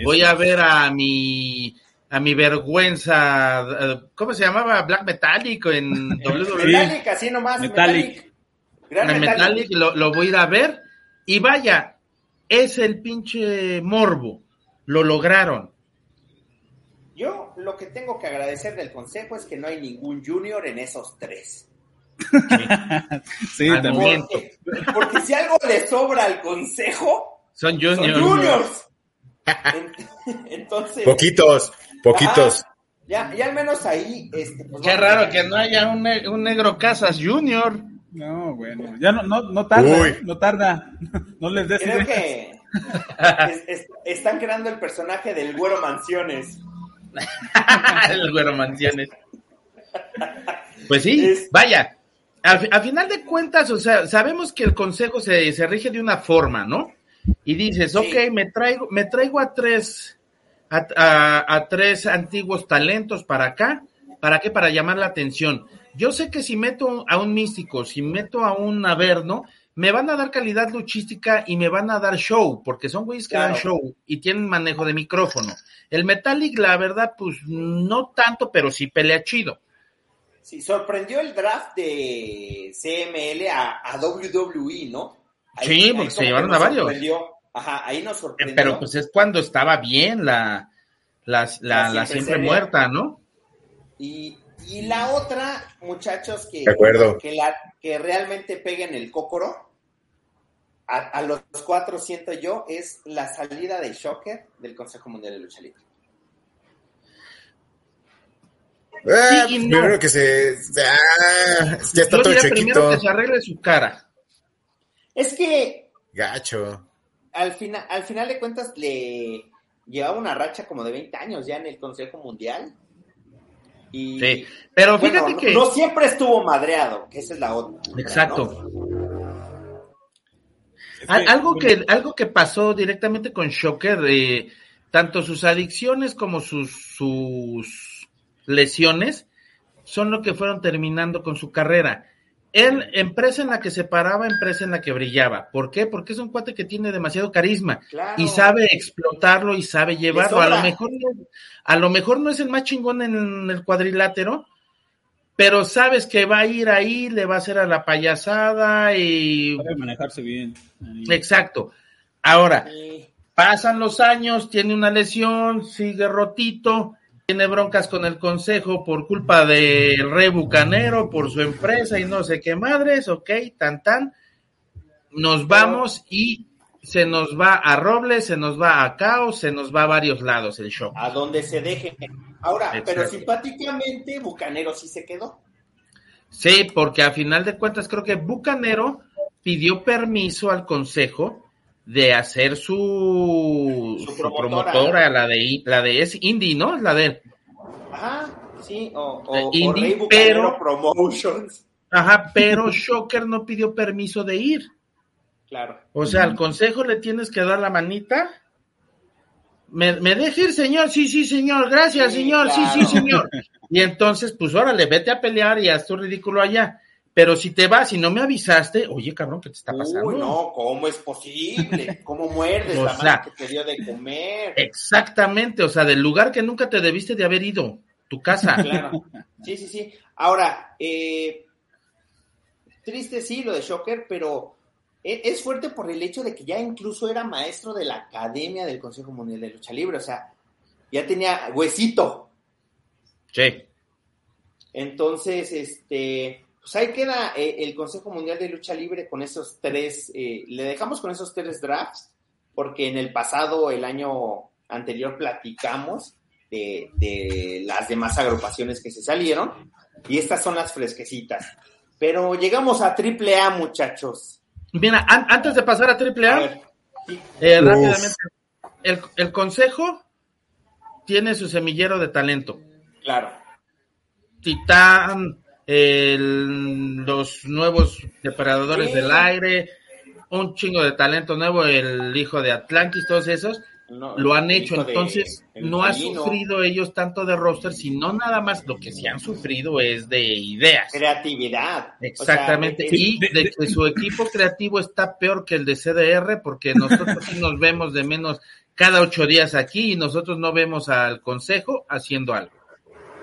voy a ver a mi a mi vergüenza, eh, ¿cómo se llamaba? Black Metallic en WWE. Metallic, así nomás. Metallic. Metallic. Metallic. Metallic lo, lo voy a ir a ver. Y vaya, es el pinche morbo. Lo lograron. Yo lo que tengo que agradecer del consejo es que no hay ningún junior en esos tres. Sí, Al también. Porque, porque si algo le sobra al consejo, Son son juniors. Entonces, Poquitos, poquitos. Ajá. ya, ya al menos ahí. Este, pues, Qué raro que no haya un, ne- un negro Casas Junior. No, bueno. Ya no, no, no tarda, Uy. no tarda. No les des Creo ideas. que es- es- están creando el personaje del Güero Mansiones. el güero mansiones. Pues sí, Es- vaya. Al, al final de cuentas, o sea, sabemos que el consejo se, se rige de una forma, ¿no? Y dices, Sí. ok, me traigo, me traigo a tres, a, a- a tres antiguos talentos para acá. ¿Para qué? Para llamar la atención. Yo sé que si meto a un místico, si meto a un averno, me van a dar calidad luchística y me van a dar show, porque son güeyes que Claro. dan show y tienen manejo de micrófono. El Metallic, la verdad, pues no tanto, pero sí pelea chido. Sí, sorprendió el draft de CML a, a WWE, ¿no? Sí, porque se llevaron a varios. sorprendió. Ajá, ahí nos Eh, sorprendió. Pero pues es cuando estaba bien la, la, la, siempre muerta, ¿no? Y, y la otra, muchachos, que, De acuerdo. que, la, que realmente peguen el cócoro, a, a los cuatro siento yo, es la salida de Shocker del Consejo Mundial de Lucha Libre. Ah, Sí y no. primero que se. Ah, ya está Yo todo diría primero que se arregle su cara. Es que Gacho. al, final al final de cuentas le llevaba una racha como de 20 años ya en el Consejo Mundial. Y, Sí, pero bueno, fíjate no- que... no siempre estuvo madreado, que esa es la otra. Exacto. ¿no? Al- algo, que, algo que pasó directamente con Shocker, eh, tanto sus adicciones como sus, sus lesiones, son lo que fueron terminando con su carrera. Él, empresa en la que se paraba, empresa en la que brillaba. ¿Por qué? Porque es un cuate que tiene demasiado carisma Claro. y sabe explotarlo y sabe llevarlo. A lo mejor, no- a lo mejor no es el más chingón en el cuadrilátero, pero sabes que va a ir ahí, le va a hacer a la payasada y Sabe manejarse bien. Ahí. Exacto. Ahora, Sí. pasan los años, tiene una lesión, sigue rotito, tiene broncas con el consejo por culpa del rey bucanero, por su empresa y no sé qué madres, ok, tan tan. Nos vamos y se nos va a Robles, se nos va a Caos, se nos va a varios lados el show. a donde se deje. Ahora, pero simpáticamente, Bucanero sí se quedó. Sí, porque a final de cuentas creo que Bucanero pidió permiso al consejo de hacer su, Su su promotora. promotora, la de la de es Indie, ¿no? La de. Ajá, sí, o, o, o indie, pero- Promotions. Ajá, pero Shocker no pidió permiso de ir. Claro. O sea, al consejo le tienes que dar la manita. ¿Me, me deja ir, señor? Sí, sí, señor. Gracias, Sí, señor. Sí, sí, señor. Y entonces, pues órale, vete a pelear y haz tu ridículo allá. Pero si te vas y no me avisaste, oye, cabrón, ¿qué te está pasando? Uy, no, ¿cómo es posible? ¿Cómo muerdes O la sea, mano que te dio de comer? Exactamente, o sea, del lugar que nunca te debiste de haber ido, tu casa. Claro. Sí, sí, sí. Ahora, eh, triste sí lo de Shocker, pero e- es fuerte por el hecho de que ya incluso era maestro de la Academia del Consejo Mundial de Lucha Libre, o sea, ya tenía huesito. Sí. Entonces, este, pues ahí queda eh, el Consejo Mundial de Lucha Libre con esos tres, eh, le dejamos con esos tres drafts, porque en el pasado, el año anterior, platicamos de, de las demás agrupaciones que se salieron, y estas son las fresquecitas. Pero llegamos a Triple A, muchachos. Mira, an- antes de pasar a A AAA, ver, sí, eh, rápidamente, el, el consejo tiene su semillero de talento. claro. Titán, el- los nuevos depredadores Sí. del aire, un chingo de talento nuevo, el hijo de Atlantis, todos esos, No, lo han hecho. de- Entonces, no ha sufrido ellos tanto de roster, sino nada más lo que sí han sufrido es de ideas. creatividad. Exactamente. O sea, y de- de de- que su equipo creativo está peor que el de CDR, porque nosotros sí nos vemos de menos cada ocho días aquí y nosotros no vemos al consejo haciendo algo.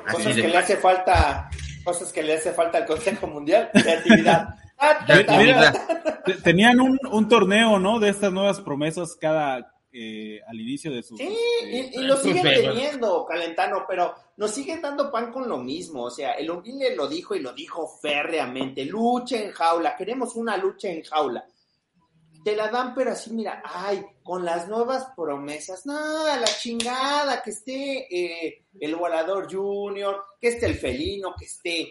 Así cosas de que le hace falta, cosas que le hace falta al Consejo Mundial, creatividad. Ah, Tenían un, un torneo, ¿no? De estas nuevas promesas cada eh, al inicio de sus. Sí, este, y, y lo siguen teniendo, Calentano, pero nos siguen dando pan con lo mismo. O sea, el Ungile lo dijo y lo dijo férreamente. Lucha en jaula, queremos una lucha en jaula. Te la dan, pero así, mira, ay, con las nuevas promesas, nada, la chingada, que esté eh, el volador junior, que esté el felino, que esté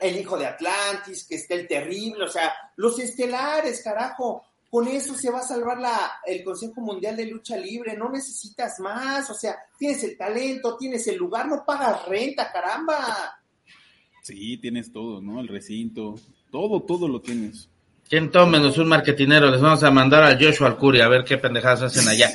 el hijo de Atlantis, que esté el terrible, o sea, los estelares, carajo. Con eso se va a salvar la, el Consejo Mundial de Lucha Libre, no necesitas más, o sea, tienes el talento, tienes el lugar, no pagas renta, caramba. Sí, tienes todo, ¿no? El recinto. Todo, todo lo tienes. Todo menos un marketinero. Les vamos a mandar al Joshua Alcuri a ver qué pendejadas hacen allá.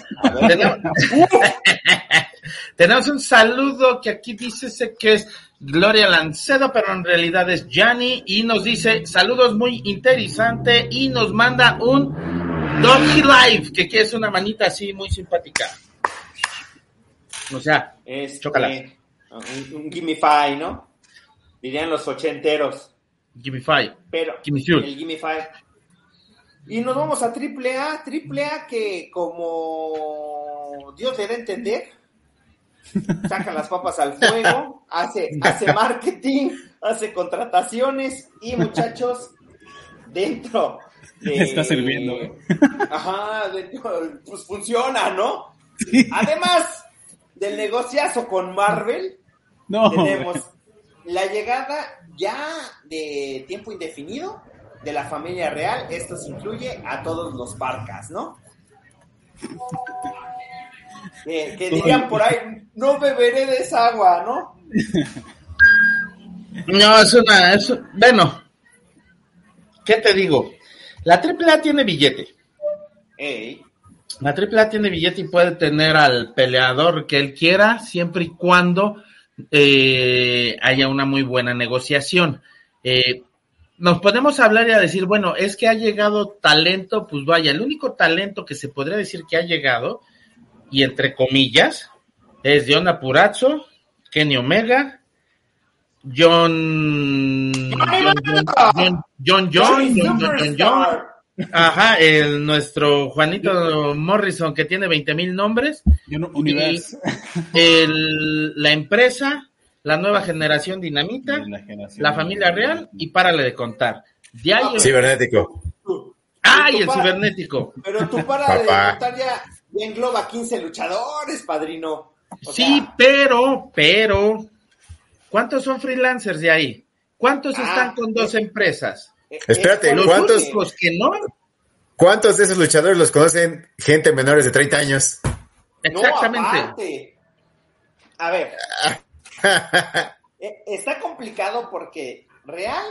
Tenemos, tenemos un saludo que aquí dice que es Gloria Lancedo, pero en realidad es Gianni y nos dice saludos muy interesante y nos manda un Doggy Live, que, es una manita así muy simpática. O sea, este, Chócala. un, un Gimme Five, ¿no? Dirían los ochenteros. Gimme Five. Pero Gimme Fuel. el Gimme Five. Y nos vamos a Triple A, Triple A que como Dios le da a entender, saca las papas al fuego, hace, hace marketing, hace contrataciones y muchachos, dentro de... Está sirviendo, ¿eh? Ajá, dentro- pues funciona, ¿no? Además del negociazo con Marvel, No, tenemos la llegada ya de tiempo indefinido de la familia real. Esto se incluye a todos los parcas, ¿no? Eh, que dirían por ahí, no beberé de esa agua, ¿no? No, es una, es, bueno, ¿qué te digo? La AAA tiene billete. Ey, La AAA tiene billete y puede tener al peleador que él quiera, siempre y cuando eh, haya una muy buena negociación. Eh, nos podemos hablar y a decir, bueno, es que ha llegado talento, pues vaya, el único talento que se podría decir que ha llegado, y entre comillas, es John Apurazzo, Kenny Omega, John John John John John John, John, John, John, John, Superstar. Ajá, el, nuestro Juanito Morrison que tiene 20 mil nombres, Universe. el, la empresa, la nueva generación dinamita, La, generación. la familia real y párale de contar. De ahí el- Cibernético. ¡Ay, el Para- cibernético! Pero tú para de contar ya, ya engloba 15 luchadores, padrino. O Sí, sea, pero, pero, ¿cuántos son freelancers de ahí? ¿Cuántos Ah, están con dos eh, empresas? eh, Espérate, es por Los ¿cuántos- que- únicos que no, ¿Cuántos de esos luchadores los conocen gente menores de 30 años? Exactamente. A ver, eh, está complicado porque real,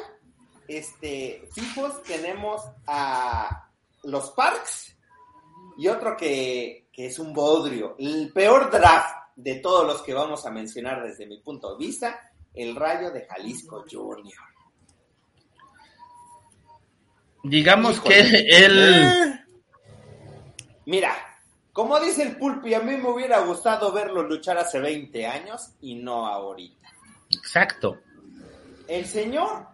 este, fijos tenemos a los Parks y otro que, que es un bodrio. El peor draft de todos los que vamos a mencionar desde mi punto de vista, el Rayo de Jalisco Junior. Digamos que él, Mira, como dice el Pulpi, a mí me hubiera gustado verlo luchar hace 20 años y no ahorita. exacto, El señor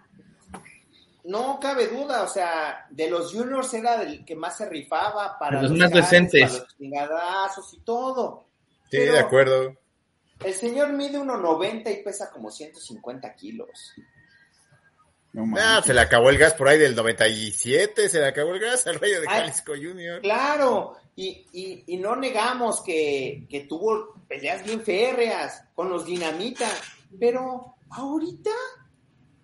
no cabe duda, o sea, de los juniors era el que más se rifaba para los más jales, decentes. para los chingadazos y todo. Sí, Pero de acuerdo. El señor mide 1.90 y pesa como 150 kilos. No Ah, se le acabó el gas por ahí del 97, se le acabó el gas al Rayo de Ay. Jalisco Junior. Claro, y, y, y no negamos que, que tuvo peleas bien férreas con los dinamita, pero ahorita,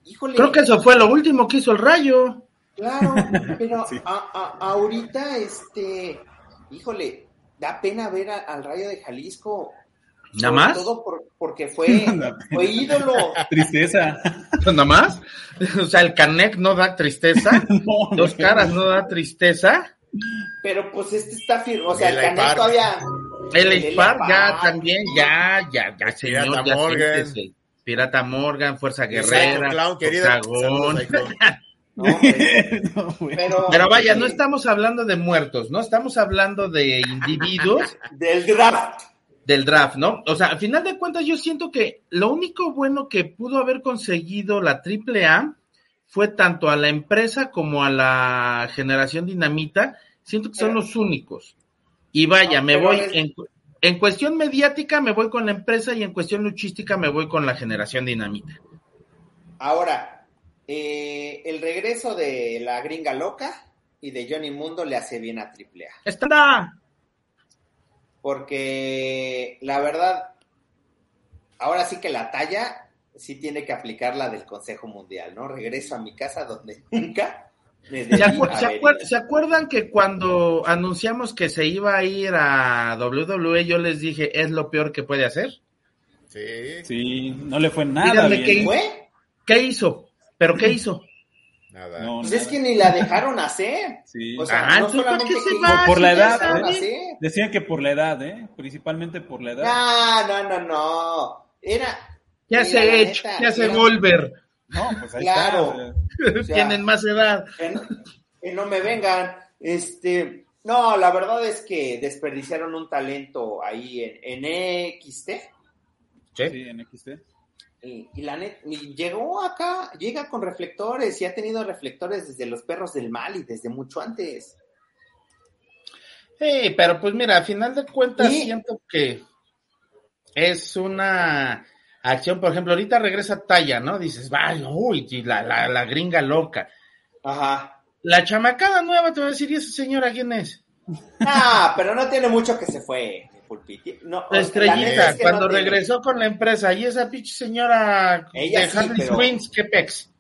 híjole. Creo que eso fue lo último que hizo el Rayo. Claro, pero Sí. a- a- ahorita, este, híjole, da pena ver a- al Rayo de Jalisco. ¿Nada más? Todo por- porque fue, fue ídolo. Tristeza. ¿Nada más? O sea, el Canek no da tristeza. No, Dos caras no da tristeza. Pero pues este está firme, o sea, el El Park. todavía. El El ya también, ya, ya, ya, señor, Pirata ya Morgan. siéntese. Pirata Morgan, Fuerza Guerrera, Clown. Saludos. No, No, pero, Pero vaya, no estamos hablando de muertos, ¿no? Estamos hablando de individuos Del draft. del draft, ¿no? O sea, al final de cuentas yo siento que lo único bueno que pudo haber conseguido la AAA fue tanto a la empresa como a la generación dinamita, siento que son Pero- los únicos. Y vaya, No, me voy es- en, en cuestión mediática me voy con la empresa y en cuestión luchística me voy con la generación dinamita. Ahora, eh, el regreso de la gringa loca y de Johnny Mundo le hace bien a AAA. Está Porque la verdad, ahora sí que la talla sí tiene que aplicar la del Consejo Mundial, ¿no? Regreso a mi casa donde nunca me ¿Se, acuer- se acuer- se acuerdan que cuando anunciamos que se iba a ir a WWE, yo les dije, es lo peor que puede hacer? Sí, Sí, no le fue nada Díganme bien. qué- ¿Fue? ¿Qué hizo? ¿Pero qué hizo? nada. No, Pues nada. es que ni la dejaron hacer. Sí. O sea, Ah, no entonces, ¿para solamente qué se que va? Por la edad, ¿eh? Decían que por la edad, ¿eh? Principalmente por la edad. No, no, no, no. Era. Ya se Edge, neta, ya se Volver, No, pues ahí Claro. está. o sea, tienen más edad. que no, que no me vengan. Este, no, la verdad es que desperdiciaron un talento ahí en, en XT. Sí. Sí, en XT. Y, y la net, y llegó acá, llega con reflectores y ha tenido reflectores desde los perros del mal y desde mucho antes. Sí, pero pues mira, a final de cuentas Y- siento que es una acción, por ejemplo, ahorita regresa Talla, ¿no? Dices, vaya, uy, la, la, la gringa loca. Ajá. La chamacada nueva te va a decir, ¿y esa señora quién es? Ah, pero no tiene mucho que se fue. Pulpiti. No, La estrellita, es que cuando no tiene. regresó con la empresa, y esa pinche señora Ella de sí, Harley pero- Quinns, qué pex.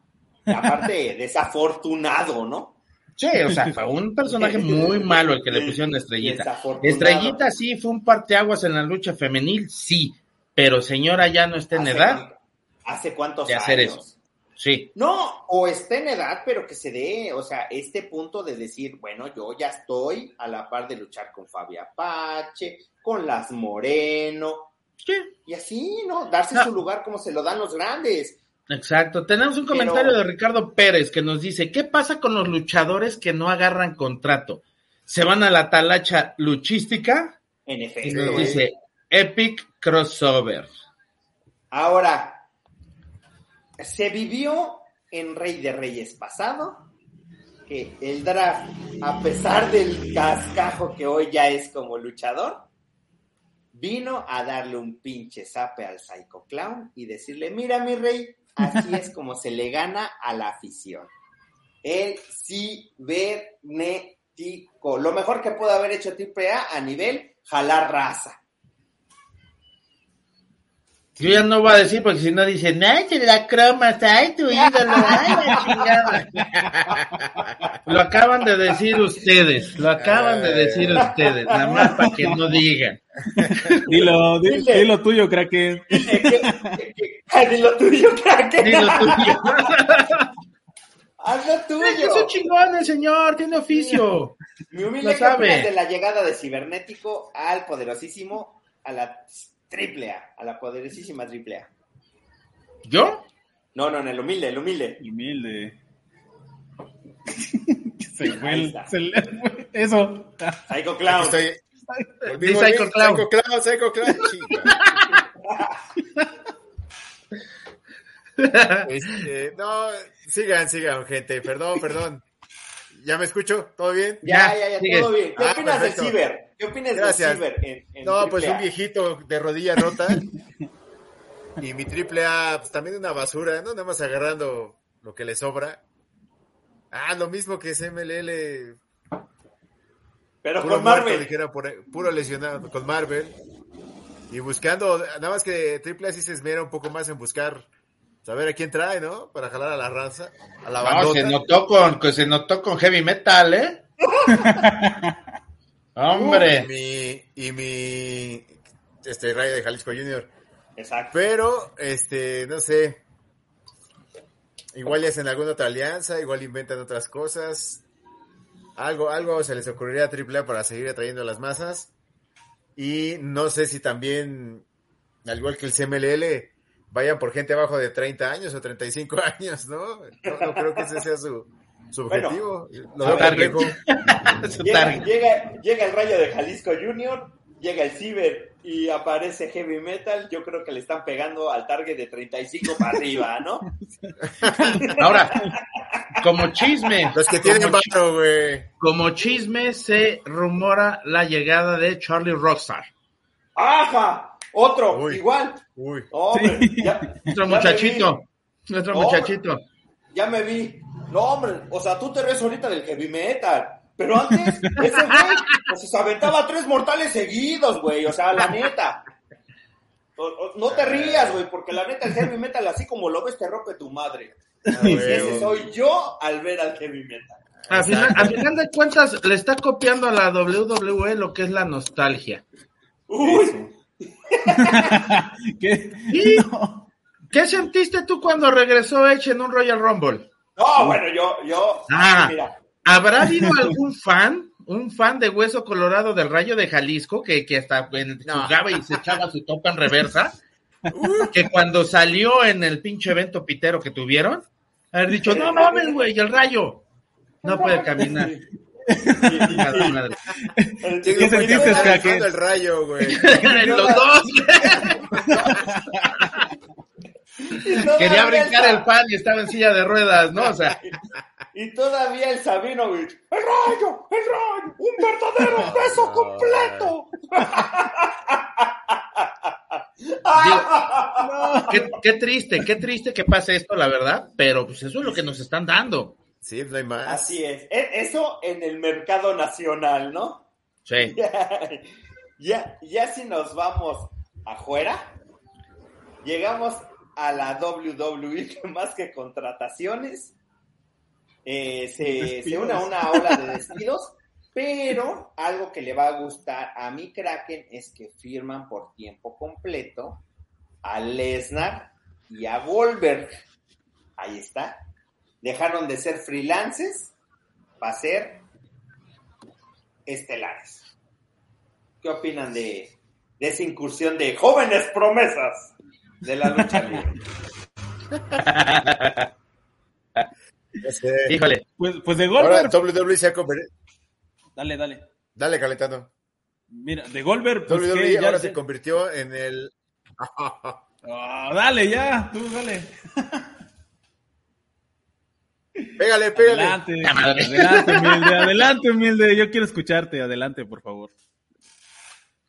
Aparte, desafortunado, ¿no? Sí, o sea, fue un personaje muy malo el que le pusieron a Estrellita. Estrellita sí fue un parteaguas en la lucha femenil, sí, pero señora ya no está en ¿Hace edad, cuánto- ¿Hace cuántos de hacer años? eso. sí. No, o está en edad, pero que se dé, o sea, este punto de decir, bueno, yo ya estoy a la par de luchar con Fabia Apache, con las Moreno, Sí, y así, ¿no? Darse No. su lugar como se lo dan los grandes. exacto. Tenemos un Pero- comentario de Ricardo Pérez que nos dice, ¿qué pasa con los luchadores que no agarran contrato? ¿Se van a la talacha luchística? En Y efecto. nos ¿eh? dice, Epic Crossover. Ahora, se vivió en Rey de Reyes pasado que el draft, a pesar del cascajo que hoy ya es como luchador, vino a darle un pinche zape al Psycho Clown y decirle, mira mi rey, así es como se le gana a la afición. El cibernético. Lo mejor que pudo haber hecho AAA a nivel jalar raza. Yo ya no voy a decir porque si no dicen, ay, la croma, ay, tu ídolo, ay, la chingada. Lo acaban de decir ustedes, lo acaban de decir ustedes, nada más para que no digan. Dilo, di- Dile. dilo tuyo, crack. Dile lo tuyo, crack. Dilo tuyo. Haz lo tuyo. Es un chingón el señor, tiene oficio. Mi humilde Lo sabe. ¿qué opinas de la llegada de Cibernético al poderosísimo, a la triple A, a la poderosísima triple A. ¿Yo? No, no, no, el humilde, el humilde. Humilde. se fue el- se le fue- Eso. Psycho Clown. estoy. Volví, Psycho. Clown. Psycho Clown, Psycho Clown. Este, no, Sigan, sigan, gente. Perdón, perdón. ¿Ya me escucho? ¿Todo bien? Ya, ya, ya, todo bien. ¿Qué Ah, opinas perfecto. del ciber? ¿Qué opinas Gracias. del ciber? En, en No, pues un viejito de rodilla rota. y mi triple A, pues también una basura, ¿no? Nada más agarrando lo que le sobra. Ah, lo mismo que es MLL. Pero Puro con muerto, Marvel. dijera, por- puro lesionado con Marvel. Y buscando, nada más que triple A sí se esmera un poco más en buscar, saber a quién trae, ¿no? Para jalar a la raza, a la No, se notó con, que se notó con heavy metal, ¿eh? Hombre. Y mi, y mi, este, Rayo de Jalisco Junior. Exacto. Pero, este, no sé. Igual ya hacen alguna otra alianza, igual inventan otras cosas. Algo, algo se les ocurriría a AAA para seguir atrayendo a las masas. Y no sé si también, al igual que el CMLL, vayan por gente abajo de 30 años o 35 años, ¿no? No, no creo que ese sea su, su Bueno, objetivo. Lo Llega, llega, llega el rayo de Jalisco Junior, llega el ciber y aparece heavy metal. Yo creo que le están pegando al target de 35 para arriba, ¿no? Ahora, como chisme, Los que tienen como, vato, güey. como chisme se rumora la llegada de Charlie Rockstar. ¡Ajá! Otro, Uy. igual. Uy. Hombre, Sí. ya, Nuestro ya muchachito, nuestro muchachito. ya me vi. No, hombre, o sea, tú te ves ahorita del heavy metal. Pero antes, ese güey, pues, se aventaba tres mortales seguidos, güey. O sea, la neta. O- o- No te rías, güey, porque la neta el heavy metal, así como lo ves, te rompe tu madre. Ah, ese soy yo al ver al heavy metal. A final, a final de cuentas, le está copiando a la WWE lo que es la nostalgia. Uy, ¿Qué? ¿Y No. qué sentiste tú cuando regresó Edge en un Royal Rumble? no, bueno, yo, yo, Ah. mira, ¿Habrá habido algún fan, un fan de Hueso Colorado del Rayo de Jalisco, que, que hasta en- No. jugaba y se echaba su topa en reversa? que cuando salió en el pinche evento pitero que tuvieron, haber dicho, no mames, güey, el Rayo no puede caminar. ¿Qué sentiste? Alejandro el rayo, güey. Los dos. Quería brincar el pan y estaba en silla de ruedas, ¿no? O sea, Y todavía el Sabinovich, el rayo, el rayo, un verdadero beso completo. qué, qué triste, qué triste que pase esto, la verdad, pero pues eso es lo que nos están dando. Sí, no hay más. Así es. E- Eso en el mercado nacional, ¿no? Sí. ya, ya si nos vamos afuera, llegamos a la WWE, que más que contrataciones, eh, se, se une a una ola de despidos, pero algo que le va a gustar a mi Kraken es que firman por tiempo completo a Lesnar y a Goldberg. Ahí está. Dejaron de ser freelances para ser estelares. ¿Qué opinan de, de esa incursión de jóvenes promesas de la lucha libre? Sé. Híjole, Pues, pues de Ahora Goldberg. WWE se ha convertido. Dale, dale. Dale, calentando. Mira, de Goldberg. Pues, WWE ahora se convirtió en el. Ah, dale, ya, tú dale. pégale, pégale. Adelante, adelante, humilde, adelante, humilde. Yo quiero escucharte, adelante, por favor.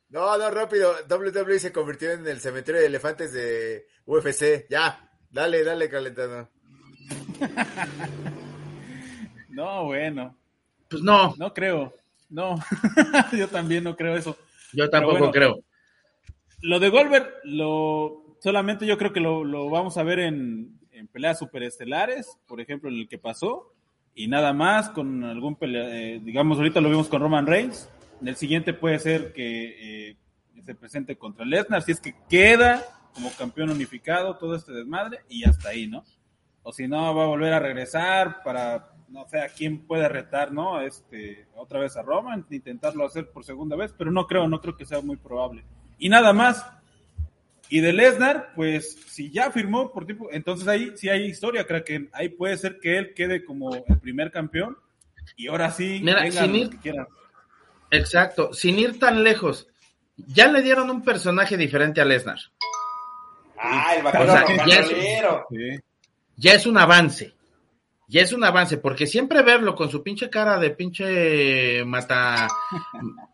No, no, rápido. WWE se convirtió en el cementerio de elefantes de UFC. Ya, dale, dale, calentando. No, bueno, pues no, no creo. No, yo también no creo eso. yo tampoco bueno. creo. Lo de Goldberg, lo, solamente yo creo que lo, lo vamos a ver en, en peleas superestelares, por ejemplo, en el que pasó, y nada más con algún pelea, eh, digamos, ahorita lo vimos con Roman Reigns, en el siguiente puede ser que eh, se presente contra Lesnar, si es que queda como campeón unificado todo este desmadre, y hasta ahí, ¿no? O si no, va a volver a regresar para, no sé, a quién puede retar, ¿no? Este, otra vez a Roman, intentarlo hacer por segunda vez, pero no creo, no creo que sea muy probable. Y nada más. Y de Lesnar, pues si ya firmó por tiempo, entonces ahí sí hay historia, creo que ahí puede ser que él quede como el primer campeón y ahora sí Mira, vengan sin los ir- que quieran. Exacto, sin ir tan lejos. Ya le dieron un personaje diferente a Lesnar. Ah, el O vaquero sea, ya es-. Sí. Ya es un avance. Ya es un avance, porque siempre verlo con su pinche cara de pinche mata,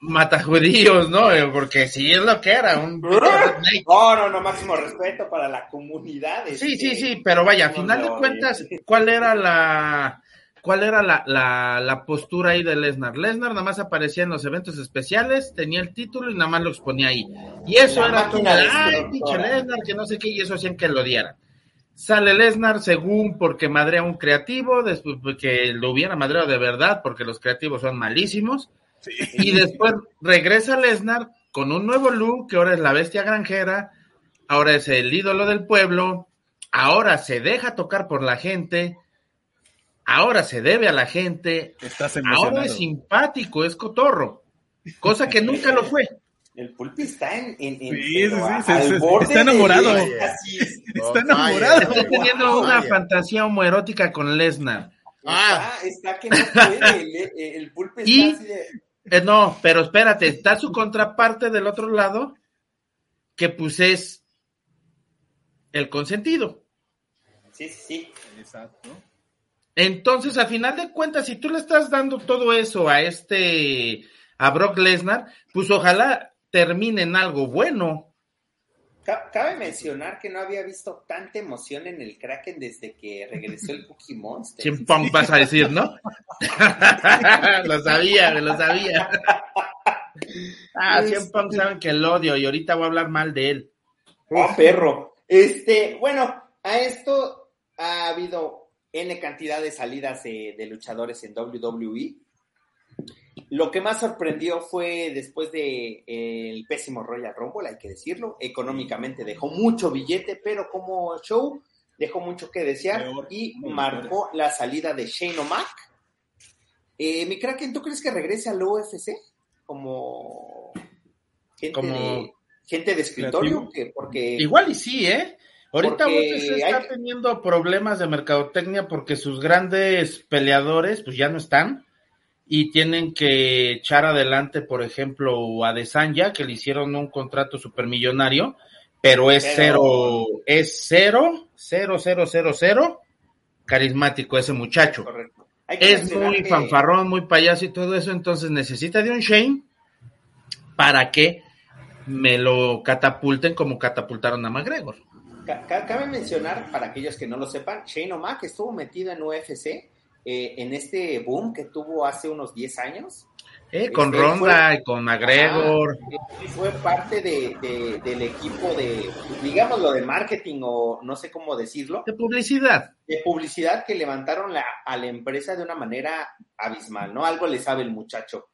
mata judíos, ¿no? Eh, Porque sí es lo que era, un No, no, no, máximo respeto para la comunidad. Sí, este, sí, sí, pero vaya, a final de cuentas, eh. ¿cuál era la cuál era la, la, la postura ahí de Lesnar? Lesnar nada más aparecía en los eventos especiales, tenía el título y nada más lo exponía ahí. Y eso La era todo, ay, pinche Lesnar, que no sé qué, y eso hacían que lo dieran. Sale Lesnar según porque madrea un creativo, después que lo hubiera madreado de verdad, porque los creativos son malísimos. Y después regresa Lesnar con un nuevo look, que ahora es la bestia granjera, ahora es el ídolo del pueblo, ahora se deja tocar por la gente, ahora se debe a la gente, Estás ahora es simpático, es cotorro, cosa que nunca lo fue. El pulpi está en, en, en- Sí, pero sí, sí, a- se- al se- borde está enamorado. Está enamorado. Estoy teniendo una fantasía homoerótica con Lesnar. Ah. Está, está que no puede. El, el pulpi está Y- así de. Eh, no, pero espérate, está su contraparte del otro lado, que pues es el consentido. Sí, sí, sí. Exacto. Entonces, a final de cuentas, si tú le estás dando todo eso a este, a Brock Lesnar, pues ojalá termine en algo bueno. Ca- Cabe mencionar que no había visto tanta emoción en el Kraken desde que regresó el Cookie Monster. Pong vas a decir, ¿no? lo sabía, me lo sabía. ah, Cien Pong saben que el odio y ahorita voy a hablar mal de él. Oh, perro. Este, bueno, a esto ha habido N cantidad de salidas de, de luchadores en WWE. Lo que más sorprendió fue después de eh, el pésimo Royal Rumble, hay que decirlo. Económicamente dejó mucho billete, pero como show dejó mucho que desear Peor, y marcó la salida de Shane O'Mac. Eh, mi Kraken, ¿tú crees que regrese al UFC? Como gente, Como de, gente de escritorio, que porque Igual y sí, ¿eh? Ahorita UFC está hay- teniendo problemas de mercadotecnia porque sus grandes peleadores pues ya no están y tienen que echar adelante, por ejemplo, a Desanya, que le hicieron un contrato supermillonario, pero es Pero- cero, es cero, cero, cero, cero, cero, carismático ese muchacho. Correcto. Es muy que- fanfarrón, muy payaso y todo eso, entonces necesita de un Shane para que me lo catapulten como catapultaron a McGregor. ca- ca- Cabe mencionar, para aquellos que no lo sepan, Shane O'Mac estuvo metido en UFC eh, en este boom que tuvo hace unos 10 años. Eh, con Este, Ronda y con McGregor. Ah, eh, fue parte de, de- del equipo de, digámoslo, de marketing o no sé cómo decirlo, de publicidad. de publicidad que levantaron la, a la empresa de una manera abismal, ¿no? Algo le sabe el muchacho.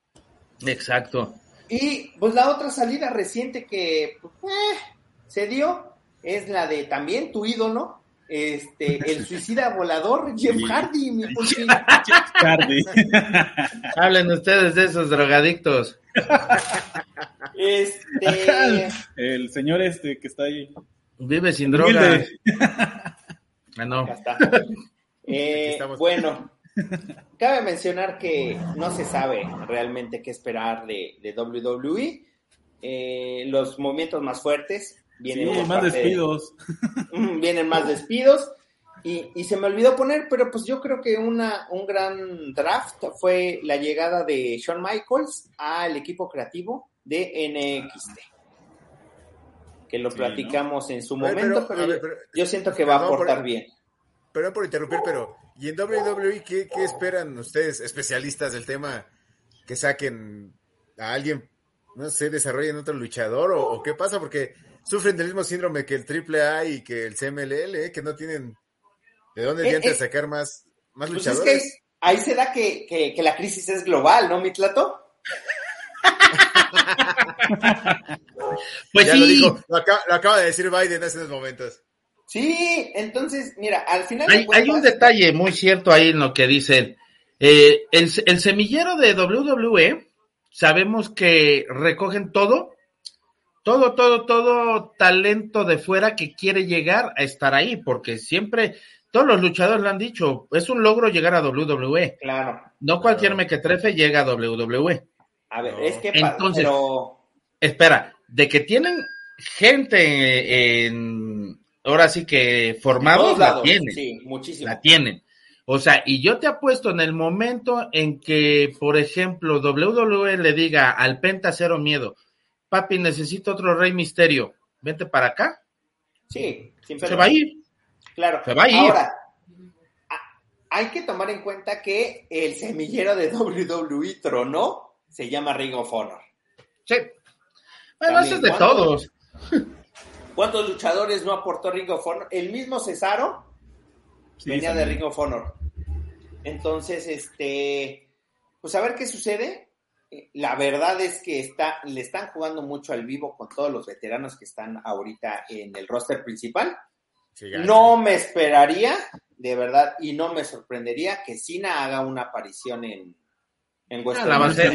Exacto. Y pues la otra salida reciente que pues, eh, se dio es la de también tu ídolo, este, el suicida volador, Jeff Hardy, mi pulpi. Cardi. Hablen ustedes de esos drogadictos. Este, El señor este que está ahí. Vive sin droga. Ah, no. acá está. Eh, bueno, cabe mencionar que no se sabe realmente qué esperar de, de WWE. Eh, los movimientos más fuertes vienen Sí, más de- despidos. Vienen más despidos. Y, y se me olvidó poner, pero pues yo creo que una, un gran draft fue la llegada de Shawn Michaels al equipo creativo de NXT. Que lo Sí, platicamos en su ver, momento, pero, pero, a ver, yo, pero- yo siento que va a por- aportar bien. Perdón por interrumpir, pero ¿y en WWE qué, qué esperan ustedes, especialistas del tema, que saquen a alguien, no sé, desarrollen otro luchador o, o qué pasa? Porque sufren del mismo síndrome que el AAA y que el CMLL, ¿eh? que no tienen de dónde Eh, eh, sacar más, más Pues es que luchadores. ahí se da que, que- que la crisis es global, ¿no, Mitlato? Pues ya sí. lo dijo, lo acaba, lo acaba de decir Biden hace unos momentos. Sí, entonces, mira, al final. Hay, hay un detalle muy cierto ahí en lo que dicen. Eh, el, el semillero de WWE, sabemos que recogen todo, todo, todo, todo talento de fuera que quiere llegar a estar ahí, porque siempre, todos los luchadores lo han dicho, es un logro llegar a WWE. Claro. No cualquier Claro. mequetrefe llega a WWE. A ver, No. es que. Entonces- pero. Espera, de que tienen gente en, ahora sí que formados, la lados, tienen. Sí, muchísimo. la tienen. O sea, y yo te apuesto en el momento en que, por ejemplo, WWE le diga al Penta Cero Miedo, papi, necesito otro Rey Misterio, vente para acá. Sí, se va a ir. Claro. Se va a ir. Ahora, hay que tomar en cuenta que el semillero de WWE tronó se llama Ring of Honor. Sí. Bueno, eso es de todos. ¿Cuántos luchadores no aportó Ring of Honor? El mismo Cesaro venía de Ring of Honor. Entonces, este, pues a ver qué sucede. La verdad es que está, le están jugando mucho al vivo con todos los veteranos que están ahorita en el roster principal. no me esperaría, de verdad, y no me sorprendería que Cena haga una aparición en, en Western La va a hacer.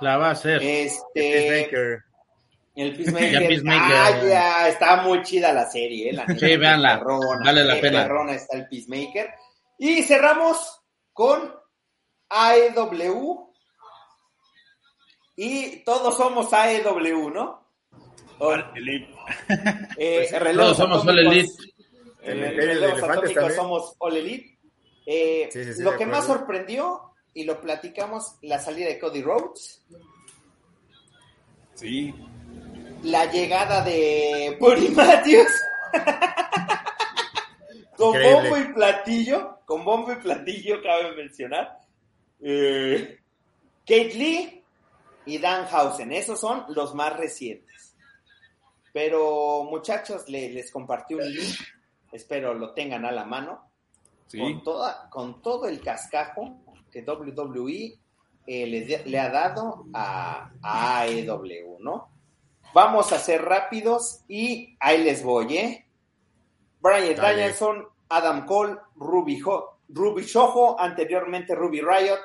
La va a hacer. Este, el Peacemaker. Ah, ya, está muy chida la serie, eh, la Sí, véanla. vale la pena. está el Peacemaker. Y cerramos con AEW. Y todos somos AEW, ¿no? Eh, todos somos All Elite. El, somos All Elite. Eh, lo que más sorprendió, y lo platicamos, la salida de Cody Rhodes. Sí. La llegada de Buddy Matthews. con bombo y platillo, con bombo y platillo, cabe mencionar. Eh, Kate Lee y Dan Housen, esos son los más recientes. Pero muchachos, les compartí un link, espero lo tengan a la mano, con, toda, con todo el cascajo que WWE eh, le, ha dado a, a AEW, ¿no? Vamos a ser rápidos y ahí les voy, ¿eh? Brian Danielson, Adam Cole, Ruby, Ruby Shojo, anteriormente Ruby Riot,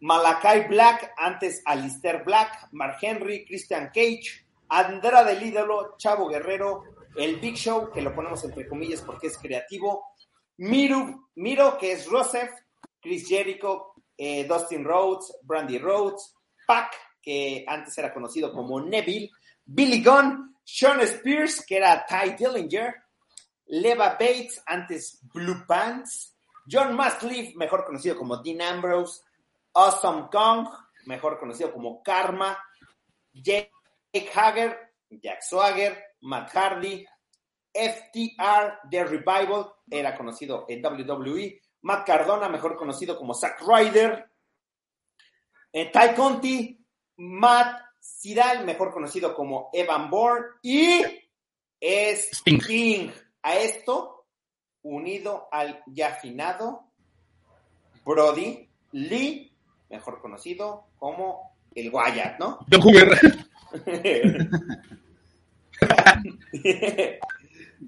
Malakai Black, antes Alistair Black, Mark Henry, Christian Cage, Andra del ídolo, Chavo Guerrero, el Big Show, que lo ponemos entre comillas porque es creativo, Miru, Miro, que es Rosef, Chris Jericho, eh, Dustin Rhodes, Brandy Rhodes, Pac, que antes era conocido como Neville, Billy Gunn, Sean Spears, que era Ty Dillinger, Leva Bates, antes Blue Pants, John Muscliffe, mejor conocido como Dean Ambrose, Awesome Kong, mejor conocido como Karma, Jake Hager, Jack Swagger, Matt Hardy, FTR, The Revival, era conocido en WWE, Matt Cardona, mejor conocido como Zack Ryder, eh, Ty Conti, Matt Siral, mejor conocido como Evan Bourne, y Sting. A esto, unido al ya afinado Brody Lee, mejor conocido como el Wyatt, ¿no? John Hoover.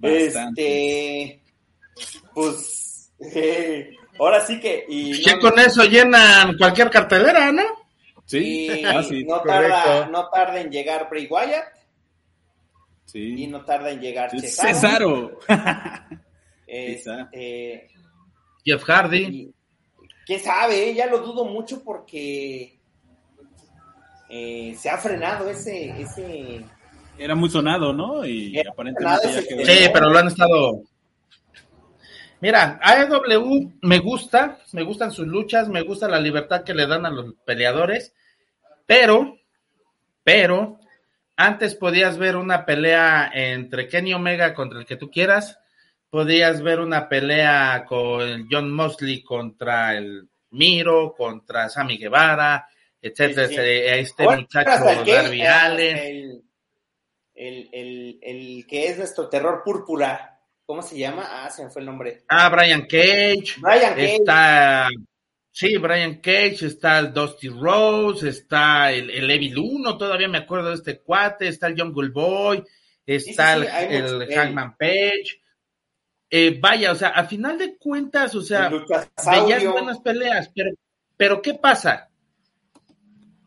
este, pues, eh, ahora sí que. Y con eso llenan cualquier cartelera, ¿no? Sí, no, tarda, no tarda en llegar Bray Wyatt. Sí. Y no tarda en llegar Cesaro. Este, Jeff Hardy. ¿Quién sabe? Ya lo dudo mucho porque eh, se ha frenado ese, ese... Era muy sonado, ¿no? Y aparentemente ya quedó... Sí, pero lo han estado... Mira, AEW me gusta, me gustan sus luchas, me gusta la libertad que le dan a los peleadores, pero, pero, antes podías ver una pelea entre Kenny Omega contra el que tú quieras, podías ver una pelea con John Mosley contra el Miro, contra Sammy Guevara, etcétera, este muchacho Darby Allen. El, el, el, que es nuestro terror púrpura. ¿Cómo se llama? Ah, se me fue el nombre. Ah, Brian Cage. Brian Cage. Está, sí, Brian Cage, está el Dusty Rose, está el, el Evil Uno, todavía me acuerdo de este cuate, está el Jungle Boy, está el, el Hangman Page. Eh, vaya, o sea, a final de cuentas, o sea, veías buenas peleas, pero, pero ¿qué pasa?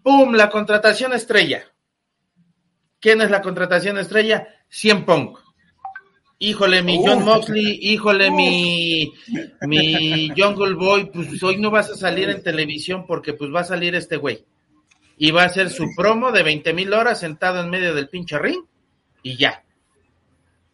¡Pum! La contratación estrella. ¿Quién es la contratación estrella? Cien Punk híjole, mi John Moxley, híjole, mi, mi Jungle Boy, pues hoy no vas a salir en televisión porque pues va a salir este güey. Y va a hacer su promo de 20 mil horas sentado en medio del pinche ring y ya.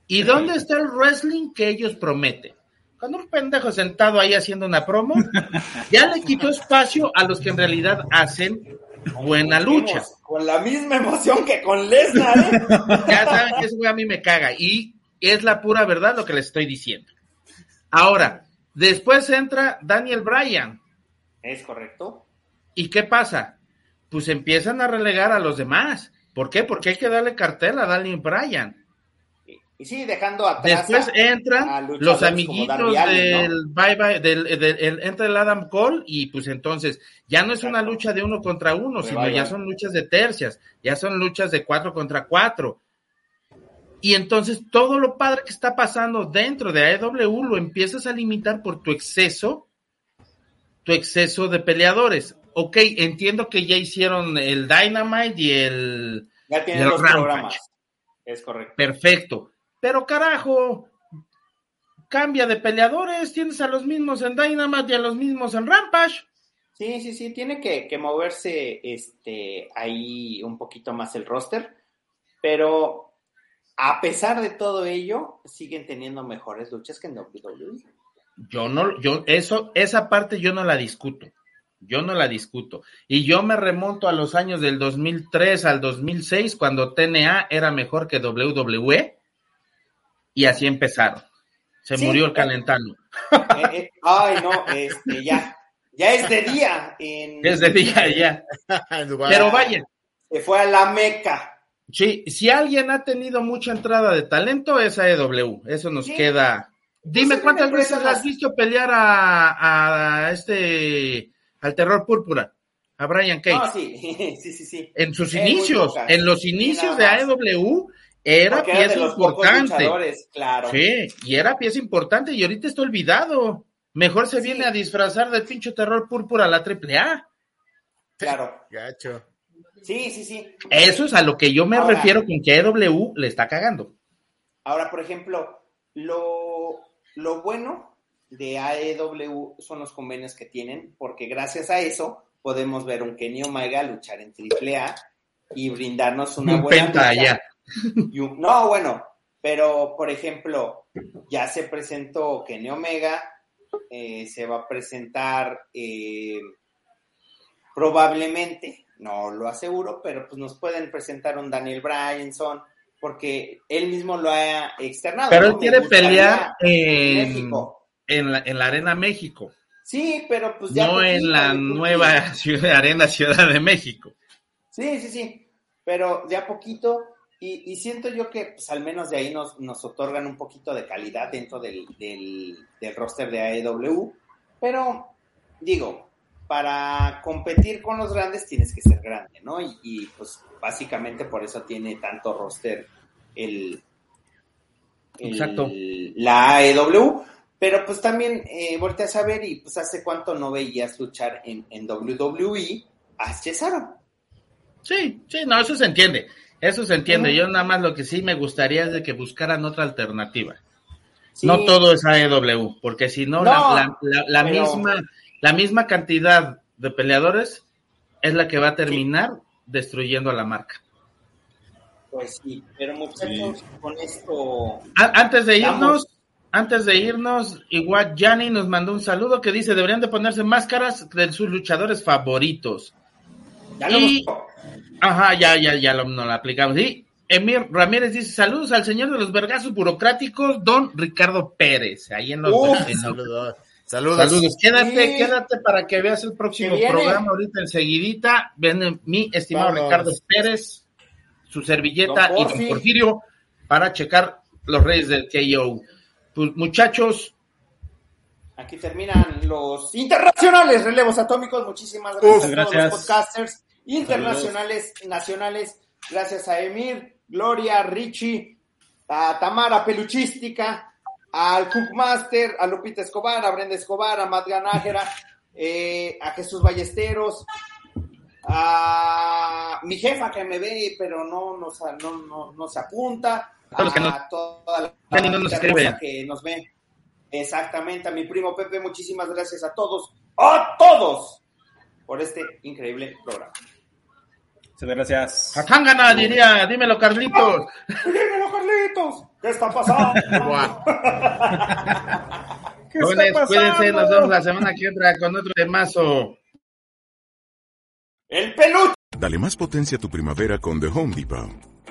¿Y dónde está el wrestling que ellos prometen? con un pendejo sentado ahí haciendo una promo, ya le quitó espacio a los que en realidad hacen buena lucha. Con la misma emoción que con Lesnar, ¿eh? Ya saben que ese güey a mí me caga y es la pura verdad lo que les estoy diciendo. Ahora, después entra Daniel Bryan. Es correcto. ¿Y qué pasa? Pues empiezan a relegar a los demás. ¿Por qué? Porque hay que darle cartel a Daniel Bryan. Y sí, dejando atrás. Después entran los amiguitos del bye bye, del, del- el- entra el Adam Cole y pues entonces ya no es una lucha de uno contra uno, sino bye ya bye. son luchas de tercias, ya son luchas de cuatro contra cuatro. Y entonces todo lo padre que está pasando dentro de AEW lo empiezas a limitar por tu exceso, tu exceso de peleadores. Ok, entiendo que ya hicieron el Dynamite y el Ya tienen los programas. Es correcto. Perfecto. Pero carajo, cambia de peleadores, tienes a los mismos en Dynamite y a los mismos en Rampage. Sí, sí, sí, tiene que, que moverse este ahí un poquito más el roster, pero a pesar de todo ello, siguen teniendo mejores luchas que en WWE. Yo no, yo, eso, esa parte yo no la discuto. Yo no la discuto. Y yo me remonto a los años del 2003 al 2006, cuando TNA era mejor que WWE. Y así empezaron. Se Sí, murió el calentano. Eh, eh, ay, no, este, ya, ya es de día. En, Desde día ya. Pero vaya, Se fue a la Meca. Sí, si alguien ha tenido mucha entrada de talento es AEW, eso nos Sí. queda. Dime cuántas veces has visto pelear a, a este al terror púrpura, a Brian Cage. No, sí, sí, sí, sí. En sus inicios, en los inicios de más. AEW era Porque era de pieza los pocos importante. luchadores, claro. Sí, y era pieza importante y ahorita está olvidado. Mejor se Sí. viene a disfrazar de pinche terror púrpura a la AAA. Claro. Gacho. Sí, sí, sí. Eso es a lo que yo me Ahora- refiero con que AEW le está cagando. Ahora, por ejemplo, lo, lo bueno de AEW son los convenios que tienen, porque gracias a eso podemos ver un Kenny Omega luchar en AAA y brindarnos una Un buena penta lucha. allá. Y un- no, bueno, pero por ejemplo, ya se presentó Kenny Omega, eh, se va a presentar eh, probablemente, no lo aseguro, pero pues nos pueden presentar un Daniel Bryanson, porque él mismo lo ha externado. Pero ¿no? él quiere pelear en en, México. en, la, en la Arena México, Sí, pero pues ya. no en la nueva ciudad, Arena Ciudad de México. Sí, sí, sí, pero de a poquito, y, y siento yo que pues, al menos de ahí nos, nos otorgan un poquito de calidad dentro del, del, del roster de AEW, pero digo, para competir con los grandes tienes que ser grande, ¿no? Y, y, pues básicamente por eso tiene tanto roster el, el- Exacto. la AEW. Pero pues también eh, volteas a ver y pues hace cuánto no veías luchar en, en WWE a Cesaro. Sí, sí, no, eso se entiende. Eso se entiende. Yo nada más lo que sí me gustaría es de que buscaran otra alternativa. Sí. No todo es AEW, porque si no, No, la, la- la- la pero- misma, la misma cantidad de peleadores es la que va a terminar destruyendo a la marca. Pues sí, pero muchachos, con esto. A- Antes de irnos, antes de irnos, igual Yanni nos mandó un saludo que dice deberían de ponerse máscaras de sus luchadores favoritos. Ya lo Y- hemos- Ajá, ya, ya, ya lo, nos lo aplicamos. Y Emir Ramírez dice saludos al señor de los vergazos burocráticos, don Ricardo Pérez. Ahí en los, Uf, en los- Saludos. Saludos. saludos. Quédate, Sí. quédate para que veas el próximo programa ahorita enseguidita. Viene mi estimado Vamos. Ricardo Pérez, su servilleta Don y don Porfirio para checar los reyes del KO. Pues muchachos, Aquí terminan los internacionales relevos atómicos. Muchísimas gracias Uf, a todos gracias. los podcasters internacionales, nacionales. Gracias a Emir, Gloria, Richie, a Tamara Peluchística, al Cookmaster, a Lupita Escobar, a Brenda Escobar, a Matt Ganájera, eh, a Jesús Ballesteros, a mi jefa que me ve, pero no, nos, no, no, no se apunta, los que a no- toda la ni no nos que nos ve. Exactamente, a mi primo Pepe, muchísimas gracias a todos, a todos, por este increíble programa. Muchas gracias. a Tangana diría, dímelo Carlitos. Dímelo, Carlitos, ¿qué está pasando? ¿Qué ¿Qué Jóvenes, está cuídense, pasando? nos vemos la semana que entra con otro temazo. ¡El peluche! Dale más potencia a tu primavera con The Home Depot.